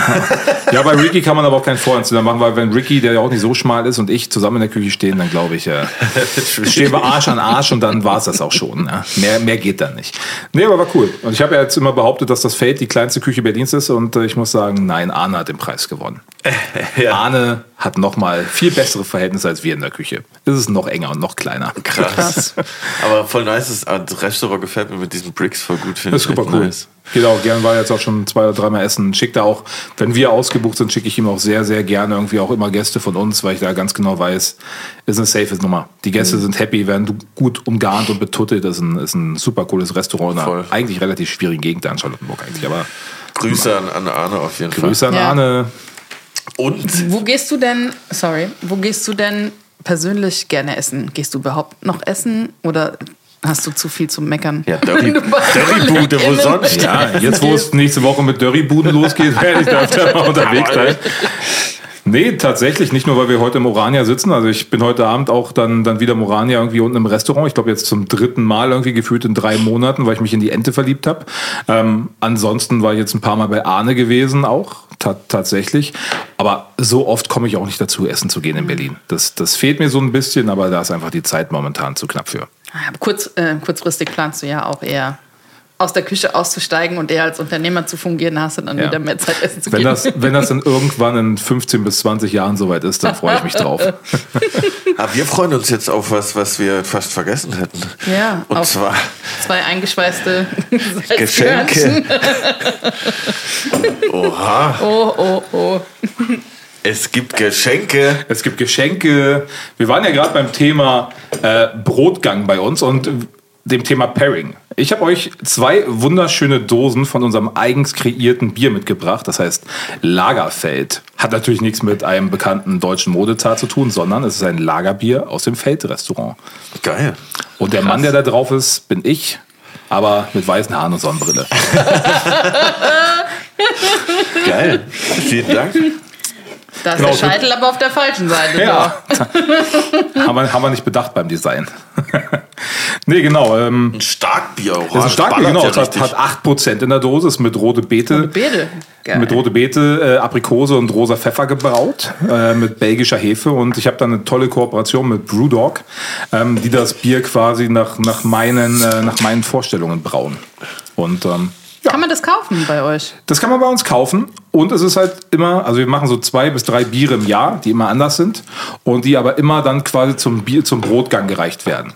ja, bei Ricky kann man aber auch kein Vorhandsdinner machen, weil wenn Ricky, der ja auch nicht so schmal ist, und ich zusammen in der Küche stehen, dann glaube ich, äh, stehen wir Arsch an Arsch und dann war es das auch schon. Ja. Mehr, mehr geht da nicht. Nee, aber war cool. Und ich habe ja jetzt immer behauptet, dass das Feld die kleinste Küche Berlins ist und äh, ich muss sagen, nein, Arne hat den Preis gewonnen. Arne hat nochmal viel bessere Verhältnisse als wir in der Küche. Es ist noch enger und noch kleiner. Krass. Aber voll nice. Das, ah, das Restaurant gefällt mir mit diesen Bricks voll gut. finde Das ist super cool. nice. Geht auch gerne, war jetzt auch schon zwei oder dreimal essen. Schickt da auch, wenn wir ausgebucht sind, schicke ich ihm auch sehr, sehr gerne irgendwie auch immer Gäste von uns, weil ich da ganz genau weiß, ist eine safe Nummer. Die Gäste Mhm. sind happy, werden gut umgarnt und betuttet. Das ist ein, ist ein super cooles Restaurant in Voll. einer eigentlich relativ schwierigen Gegend da in Charlottenburg eigentlich. Aber Grüße an, an Arne auf jeden Grüße an Ja. Arne. Fall. Und Wo gehst du denn, sorry, wo gehst du denn persönlich gerne essen? Gehst du überhaupt noch essen oder hast du zu viel zum Meckern? ja, Dörribude, wo sonst? Ja, jetzt wo es nächste Woche mit Dörribuden losgeht, werde ich da öfter mal unterwegs sein. Nee, tatsächlich, nicht nur, weil wir heute im Orania sitzen. Also ich bin heute Abend auch dann, dann wieder im Orania irgendwie unten im Restaurant. Ich glaube jetzt zum dritten Mal irgendwie gefühlt in drei Monaten, weil ich mich in die Ente verliebt habe. Ähm, ansonsten war ich jetzt ein paar Mal bei Arne gewesen auch, ta tatsächlich. Aber so oft komme ich auch nicht dazu, essen zu gehen in Berlin. Das, das fehlt mir so ein bisschen, aber da ist einfach die Zeit momentan zu knapp für. Ah, Kurz, äh, kurzfristig planst du ja auch eher aus der Küche auszusteigen und eher als Unternehmer zu fungieren, hast du dann Ja. wieder mehr Zeit essen zu Wenn gehen. das, wenn das dann irgendwann in 15 bis 20 Jahren soweit ist, dann freue ich mich drauf. Ah, wir freuen uns jetzt auf was, was wir fast vergessen hätten. ja, Und auf zwar zwei eingeschweißte Geschenke. Oha, Oh, oh, oh. es gibt Geschenke. Es gibt Geschenke. Wir waren ja gerade beim Thema äh, Brotgang bei uns und dem Thema Pairing. Ich habe euch zwei wunderschöne Dosen von unserem eigens kreierten Bier mitgebracht. Das heißt Lagerfeld. Hat natürlich nichts mit einem bekannten deutschen Modezar zu tun, sondern es ist ein Lagerbier aus dem Feldrestaurant. Geil. Und der Mann, der da drauf ist, bin ich, aber mit weißen Haaren und Sonnenbrille. Geil. Vielen Dank. Da ist Genau, der Scheitel aber auf der falschen Seite. Ja. haben, wir, haben wir nicht bedacht beim Design. nee, genau. Ähm, Ein Starkbier auch. das ist ein stark, ballert genau. ja Es hat, hat 8% in der Dose, ist mit rote Beete. Beete. Geil. Mit rote Beete, äh, Aprikose und rosa Pfeffer gebraut, äh, mit belgischer Hefe. Und ich habe da eine tolle Kooperation mit Brewdog, ähm, die das Bier quasi nach, nach, meinen, äh, nach meinen Vorstellungen brauen. Und ähm, Kann man das kaufen bei euch? das kann man bei uns kaufen. Und es ist halt immer, also wir machen so zwei bis drei Biere im Jahr, die immer anders sind. Und die aber immer dann quasi zum, Bier, zum Brotgang gereicht werden.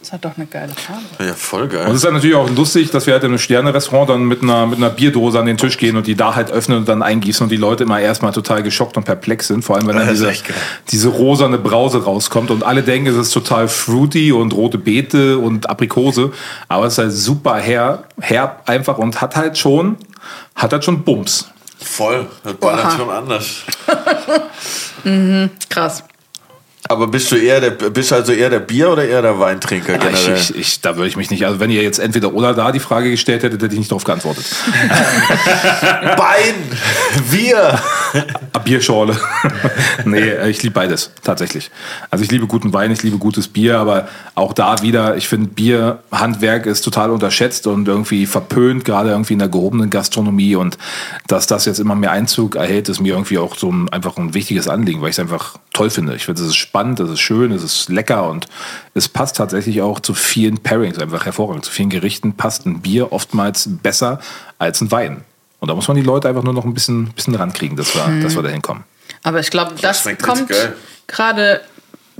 Das hat doch eine geile Farbe. Ja, voll Und es geil. ist dann natürlich auch lustig, dass wir halt in einem Sterne-Restaurant dann mit einer, mit einer Bierdose an den Tisch gehen und die da halt öffnen und dann eingießen und die Leute immer erstmal total geschockt und perplex sind. Vor allem, wenn dann diese, geil. diese rosane Brause rauskommt und alle denken, es ist total fruity und rote Beete und Aprikose. Aber es ist halt super her, herb einfach und hat halt schon, hat halt schon Bums. Voll. Das ballert schon anders. Krass. Aber bist du eher der, bist also eher der Bier- oder eher der Weintrinker Ich, generell? ich, ich, da würde ich mich nicht, also wenn ihr jetzt entweder oder da die Frage gestellt hättet, hätte ich nicht darauf geantwortet. Bein! Wir! Bierschorle. nee, ich liebe beides, tatsächlich. Also ich liebe guten Wein, ich liebe gutes Bier, aber auch da wieder, ich finde Bierhandwerk ist total unterschätzt und irgendwie verpönt, gerade irgendwie in der gehobenen Gastronomie und dass das jetzt immer mehr Einzug erhält, ist mir irgendwie auch so ein, einfach ein wichtiges Anliegen, weil ich es einfach toll finde. Ich finde, es ist spannend spannend, es ist schön, es ist lecker und es passt tatsächlich auch zu vielen Pairings einfach hervorragend. Zu vielen Gerichten passt ein Bier oftmals besser als ein Wein. Und da muss man die Leute einfach nur noch ein bisschen, bisschen rankriegen, dass wir, dass wir da hinkommen. Aber ich glaube, das schmeckt kommt gerade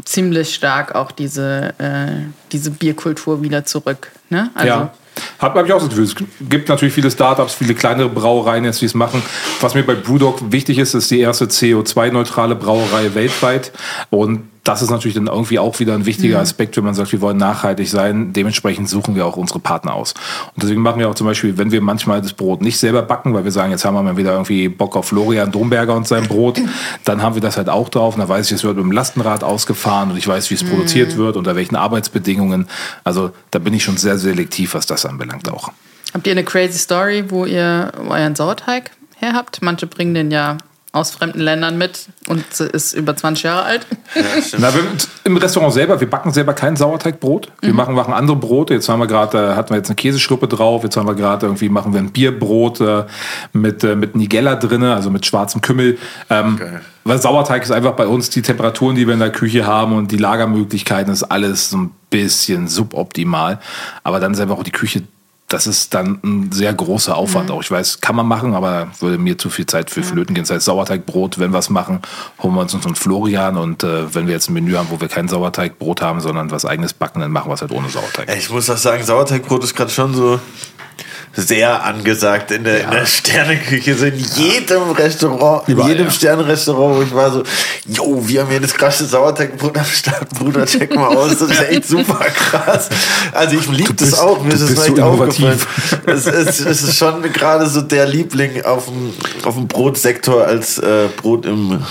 ziemlich stark auch diese, äh, diese Bierkultur wieder zurück. Ne? Also, ja. Habe hab ich auch das Gefühl. Es gibt natürlich viele Startups, viele kleinere Brauereien jetzt, die es machen. Was mir bei Brewdog wichtig ist, ist die erste CO2-neutrale Brauerei weltweit. Und das ist natürlich dann irgendwie auch wieder ein wichtiger Aspekt, wenn man sagt, wir wollen nachhaltig sein. Dementsprechend suchen wir auch unsere Partner aus. Und deswegen machen wir auch zum Beispiel, wenn wir manchmal das Brot nicht selber backen, weil wir sagen, jetzt haben wir mal wieder irgendwie Bock auf Florian Domberger und sein Brot, dann haben wir das halt auch drauf. Und da weiß ich, es wird mit dem Lastenrad ausgefahren und ich weiß, wie es produziert wird, unter welchen Arbeitsbedingungen. Also da bin ich schon sehr selektiv, was das anbelangt auch. Habt ihr eine crazy Story, wo ihr euren Sauerteig her habt? Manche bringen den ja aus fremden Ländern mit und ist über 20 Jahre alt. Na, wir, Im Restaurant selber, wir backen selber kein Sauerteigbrot. Wir machen, machen andere Brote. Jetzt haben wir gerade, äh, hatten wir jetzt eine Käseschruppe drauf. Jetzt haben wir gerade irgendwie, machen wir ein Bierbrot äh, mit, äh, mit Nigella drin, also mit schwarzem Kümmel. Ähm, weil Sauerteig ist einfach bei uns die Temperaturen, die wir in der Küche haben und die Lagermöglichkeiten, ist alles so ein bisschen suboptimal. Aber dann ist einfach auch die Küche das ist dann ein sehr großer Aufwand auch. Ich weiß, kann man machen, aber würde mir zu viel Zeit für flöten gehen. Das heißt, Sauerteigbrot, wenn wir es machen, holen wir uns unseren Florian und äh, wenn wir jetzt ein Menü haben, wo wir kein Sauerteigbrot haben, sondern was eigenes backen, dann machen wir es halt ohne Sauerteig. Ich muss auch sagen, Sauerteigbrot ist gerade schon so sehr angesagt in der, in der Sterneküche. So in jedem Restaurant, in Überall, jedem ja. Sternenrestaurant, wo ich war so, yo, wir haben hier das krasse Sauerteigbrot am Start, Bruder, check mal aus. Das ist echt super krass. Also ich liebe das auch, mir ist es bist so aufgefallen. Es ist, es ist schon gerade so der Liebling auf dem, auf dem Brotsektor als äh, Brot im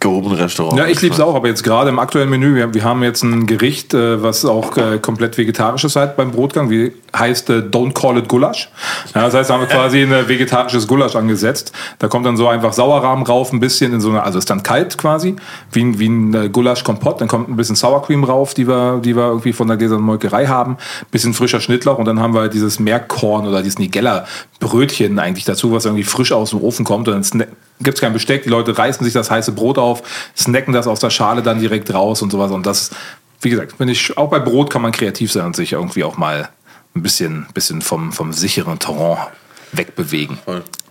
gehobenen Restaurant. Ja, ich liebe es auch, aber jetzt gerade im aktuellen Menü, wir, wir haben jetzt ein Gericht, äh, was auch äh, komplett vegetarisch ist halt beim Brotgang, wie heißt äh, Don't Call It Gulasch. Ja, das heißt, da haben wir quasi ein äh, vegetarisches Gulasch angesetzt. Da kommt dann so einfach Sauerrahm rauf, ein bisschen in so eine, also ist dann kalt quasi, wie ein, wie ein äh, Gulasch-Kompott. Dann kommt ein bisschen Sour Cream rauf, die wir, die wir irgendwie von der gläsernen Molkerei haben. Bisschen frischer Schnittlauch und dann haben wir halt dieses Meerkorn oder dieses Nigella-Brötchen eigentlich dazu, was irgendwie frisch aus dem Ofen kommt und dann sna- gibt's kein Besteck, die Leute reißen sich das heiße Brot auf, snacken das aus der Schale dann direkt raus und sowas. Und das, wie gesagt, wenn ich, auch bei Brot kann man kreativ sein und sich irgendwie auch mal ein bisschen, bisschen vom, vom sicheren Terrain wegbewegen.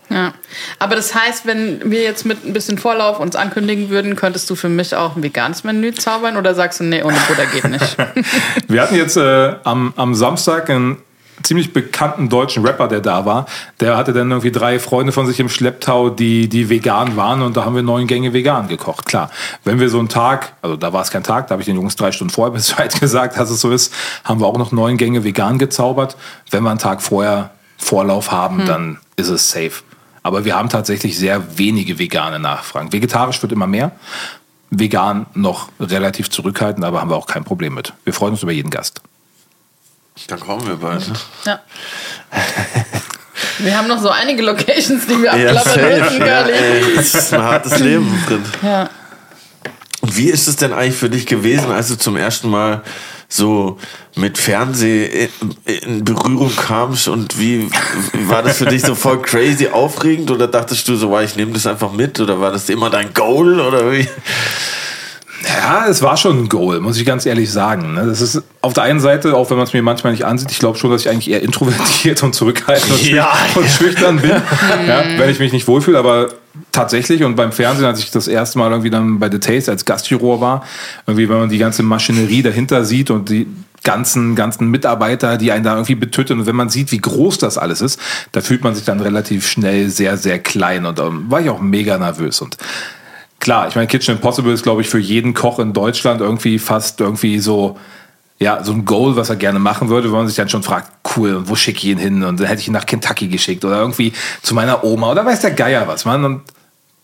Ja. Aber das heißt, wenn wir jetzt mit ein bisschen Vorlauf uns ankündigen würden, könntest du für mich auch ein veganes Menü zaubern oder sagst du, nee, ohne Butter geht nicht? Wir hatten jetzt äh, am, am Samstag einen ziemlich bekannten deutschen Rapper, der da war. Der hatte dann irgendwie drei Freunde von sich im Schlepptau, die, die vegan waren und da haben wir neun Gänge vegan gekocht. Klar, wenn wir so einen Tag, also da war es kein Tag, da habe ich den Jungs drei Stunden vorher Bescheid gesagt, dass es so ist, haben wir auch noch neun Gänge vegan gezaubert. Wenn wir einen Tag vorher Vorlauf haben, dann ist es safe. Aber wir haben tatsächlich sehr wenige vegane Nachfragen. Vegetarisch wird immer mehr. Vegan noch relativ zurückhaltend, aber haben wir auch kein Problem mit. Wir freuen uns über jeden Gast. Dann kommen wir bald. Ja. Wir haben noch so einige Locations, die wir Ja, abklappern safe. müssen, Ja, ey, es ist ein hartes Leben drin. Ja. Und wie ist es denn eigentlich für dich gewesen, als du zum ersten Mal so mit Fernsehen in, Berührung kamst und wie, war das für dich so voll crazy aufregend oder dachtest du so, ich nehme das einfach mit oder war das immer dein Goal oder wie? Ja, es war schon ein Goal, muss ich ganz ehrlich sagen. ne? Das ist auf der einen Seite, auch wenn man es mir manchmal nicht ansieht, ich glaube schon, dass ich eigentlich eher introvertiert und zurückhaltend und, Ja. und schüchtern bin, ja, wenn ich mich nicht wohlfühle. Aber tatsächlich und beim Fernsehen, als ich das erste Mal irgendwie dann bei The Taste als Gastjuror war, irgendwie, wenn man die ganze Maschinerie dahinter sieht und die ganzen, ganzen Mitarbeiter, die einen da irgendwie betütteln und wenn man sieht, wie groß das alles ist, da fühlt man sich dann relativ schnell sehr, sehr klein und ähm, war ich auch mega nervös und Klar, ich meine, Kitchen Impossible ist, glaube ich, für jeden Koch in Deutschland irgendwie fast irgendwie so, ja, so ein Goal, was er gerne machen würde, wenn man sich dann schon fragt, cool, wo schicke ich ihn hin? Und dann hätte ich ihn nach Kentucky geschickt oder irgendwie zu meiner Oma oder weiß der Geier was, man. Und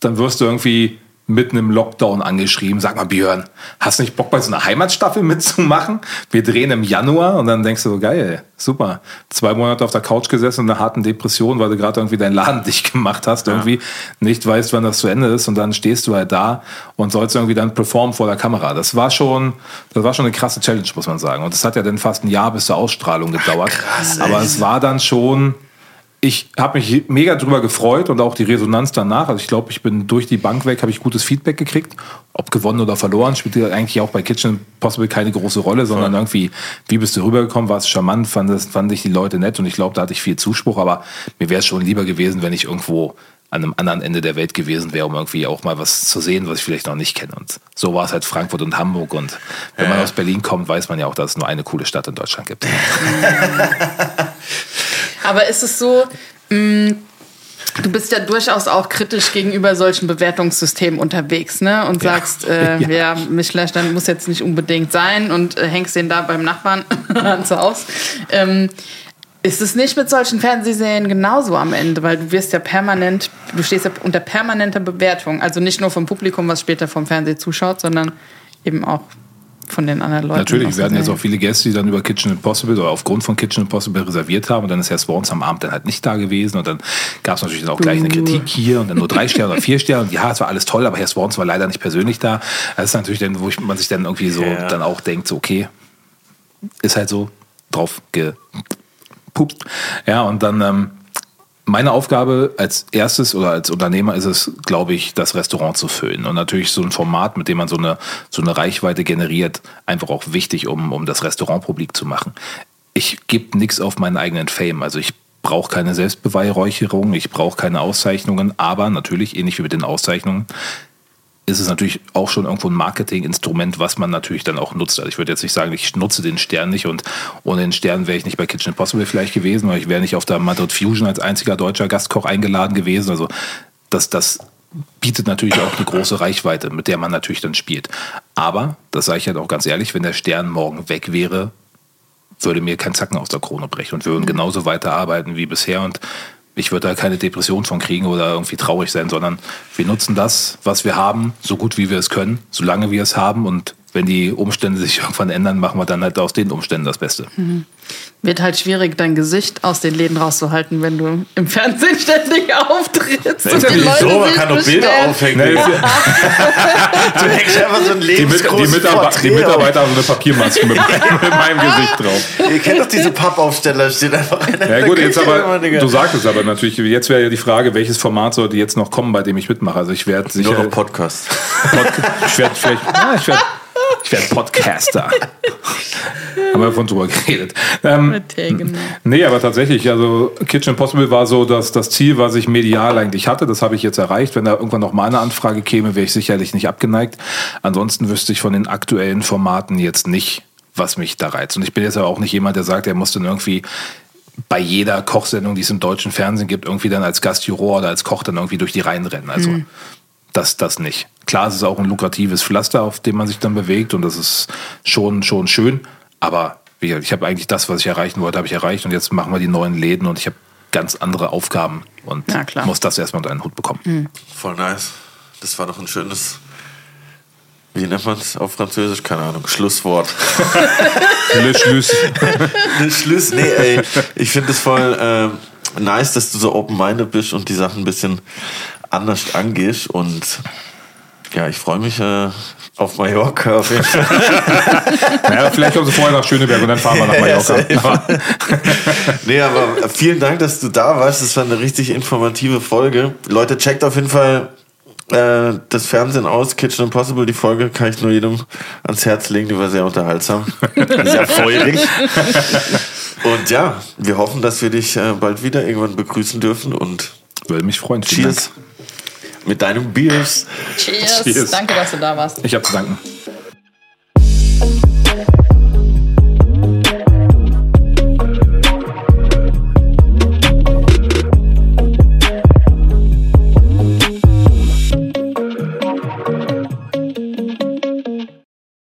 dann wirst du irgendwie mitten im Lockdown angeschrieben, sag mal Björn, hast du nicht Bock bei so einer Heimatstaffel mitzumachen? Wir drehen im Januar und dann denkst du so, geil, super. Zwei Monate auf der Couch gesessen in einer harten Depression, weil du gerade irgendwie deinen Laden dicht gemacht hast, irgendwie nicht weißt, wann das zu Ende ist und dann stehst du halt da und sollst irgendwie dann performen vor der Kamera. Das war schon, das war schon eine krasse Challenge, muss man sagen. Und das hat ja dann fast ein Jahr bis zur Ausstrahlung gedauert. krass, Aber es war dann schon, ich habe mich mega drüber gefreut und auch die Resonanz danach. Also ich glaube, ich bin durch die Bank weg, habe ich gutes Feedback gekriegt. Ob gewonnen oder verloren, spielt eigentlich auch bei Kitchen Possible keine große Rolle, sondern ja. irgendwie, wie bist du rübergekommen, war es charmant, fand, das, fand ich die Leute nett und ich glaube, da hatte ich viel Zuspruch, aber mir wäre es schon lieber gewesen, wenn ich irgendwo an einem anderen Ende der Welt gewesen wäre, um irgendwie auch mal was zu sehen, was ich vielleicht noch nicht kenne. Und so war es halt Frankfurt und Hamburg. Und wenn man aus Berlin kommt, weiß man ja auch, dass es nur eine coole Stadt in Deutschland gibt. Aber ist es so, mh, mm, Du bist ja durchaus auch kritisch gegenüber solchen Bewertungssystemen unterwegs, ne? Und sagst, äh, ja. ja, Michelin muss jetzt nicht unbedingt sein und äh, hängst den da beim Nachbarn ans Haus. Ähm, ist es nicht mit solchen Fernsehserien genauso am Ende, weil du wirst ja permanent, du stehst ja unter permanenter Bewertung, also nicht nur vom Publikum, was später vom Fernsehen zuschaut, sondern eben auch von den anderen Leuten. Natürlich, wir hatten jetzt auch viele Gäste, die dann über Kitchen Impossible oder aufgrund von Kitchen Impossible reserviert haben und dann ist Herr Swans am Abend dann halt nicht da gewesen und dann gab es natürlich dann auch gleich eine Kritik hier und dann nur drei Sterne oder vier Sterne und ja, es war alles toll, aber Herr Swans war leider nicht persönlich da. Das ist natürlich dann, wo man sich dann irgendwie so ja. dann auch denkt, so okay, ist halt so drauf gepupst. Ja, und dann ähm, meine Aufgabe als erstes oder als Unternehmer ist es, glaube ich, das Restaurant zu füllen. Und natürlich so ein Format, mit dem man so eine, so eine Reichweite generiert, einfach auch wichtig, um, um das Restaurant publik zu machen. Ich gebe nichts auf meinen eigenen Fame. Also ich brauche keine Selbstbeweihräucherung, ich brauche keine Auszeichnungen, aber natürlich, ähnlich wie mit den Auszeichnungen, ist es natürlich auch schon irgendwo ein Marketinginstrument, was man natürlich dann auch nutzt. Also ich würde jetzt nicht sagen, ich nutze den Stern nicht und ohne den Stern wäre ich nicht bei Kitchen Impossible vielleicht gewesen, weil ich wäre nicht auf der Madrid Fusion als einziger deutscher Gastkoch eingeladen gewesen. Also das, das bietet natürlich auch eine große Reichweite, mit der man natürlich dann spielt. Aber, das sage ich halt auch ganz ehrlich, wenn der Stern morgen weg wäre, würde mir kein Zacken aus der Krone brechen und wir würden genauso weiterarbeiten wie bisher. Und ich würde da keine Depression von kriegen oder irgendwie traurig sein, sondern wir nutzen das, was wir haben, so gut wie wir es können, solange wir es haben und wenn die Umstände sich irgendwann ändern, machen wir dann halt aus den Umständen das Beste. Mhm. Wird halt schwierig, dein Gesicht aus den Läden rauszuhalten, wenn du im Fernsehen ständig auftrittst. Das ist ja nicht so, man kann doch Bilder aufhängen. Nee, du hängst einfach so ein die, mit, die, Mitarbeiter, die Mitarbeiter haben so eine Papiermaske mit, mit, meinem Gesicht drauf. Ihr kennt doch diese Pappaufsteller, steht einfach einer. Ja gut, jetzt aber, du sagst es aber natürlich, jetzt wäre ja die Frage, welches Format sollte jetzt noch kommen, bei dem ich mitmache. Also ich werde sicher... Nur noch Podcast. Podcast. Ich werde vielleicht... Ja, ich werde ich werde Podcaster. Haben wir von drüber geredet. Ähm, genau. nee, aber tatsächlich, also Kitchen Impossible war so dass das Ziel, was ich medial eigentlich hatte. Das habe ich jetzt erreicht. Wenn da irgendwann noch mal eine Anfrage käme, wäre ich sicherlich nicht abgeneigt. Ansonsten wüsste ich von den aktuellen Formaten jetzt nicht, was mich da reizt. Und ich bin jetzt aber auch nicht jemand, der sagt, er muss dann irgendwie bei jeder Kochsendung, die es im deutschen Fernsehen gibt, irgendwie dann als Gastjuror oder als Koch dann irgendwie durch die Reihen rennen. Also mhm. Das, das nicht. Klar, es ist auch ein lukratives Pflaster, auf dem man sich dann bewegt und das ist schon, schon schön. Aber ich habe eigentlich das, was ich erreichen wollte, habe ich erreicht und jetzt machen wir die neuen Läden und ich habe ganz andere Aufgaben und ja, muss das erstmal unter einen Hut bekommen. Mhm. Voll nice. Das war doch ein schönes, wie nennt man es auf Französisch? Keine Ahnung, Schlusswort. Le Schluss. Le Schluss, nee, ey, ich finde es voll äh, nice, dass du so open-minded bist und die Sachen ein bisschen anders angehst und ja, ich freue mich äh, auf Mallorca auf jeden Fall. ja, vielleicht kommen Sie vorher nach Schöneberg und dann fahren wir nach Mallorca. Ja, nee, aber vielen Dank, dass du da warst. Das war eine richtig informative Folge. Leute, checkt auf jeden Fall äh, das Fernsehen aus. Kitchen Impossible, die Folge kann ich nur jedem ans Herz legen. Die war sehr unterhaltsam. sehr feurig. Und ja, wir hoffen, dass wir dich äh, bald wieder irgendwann begrüßen dürfen und würde mich freuen. Cheers mit deinem Biers. Cheers. Cheers. Danke, dass du da warst. Ich habe zu danken.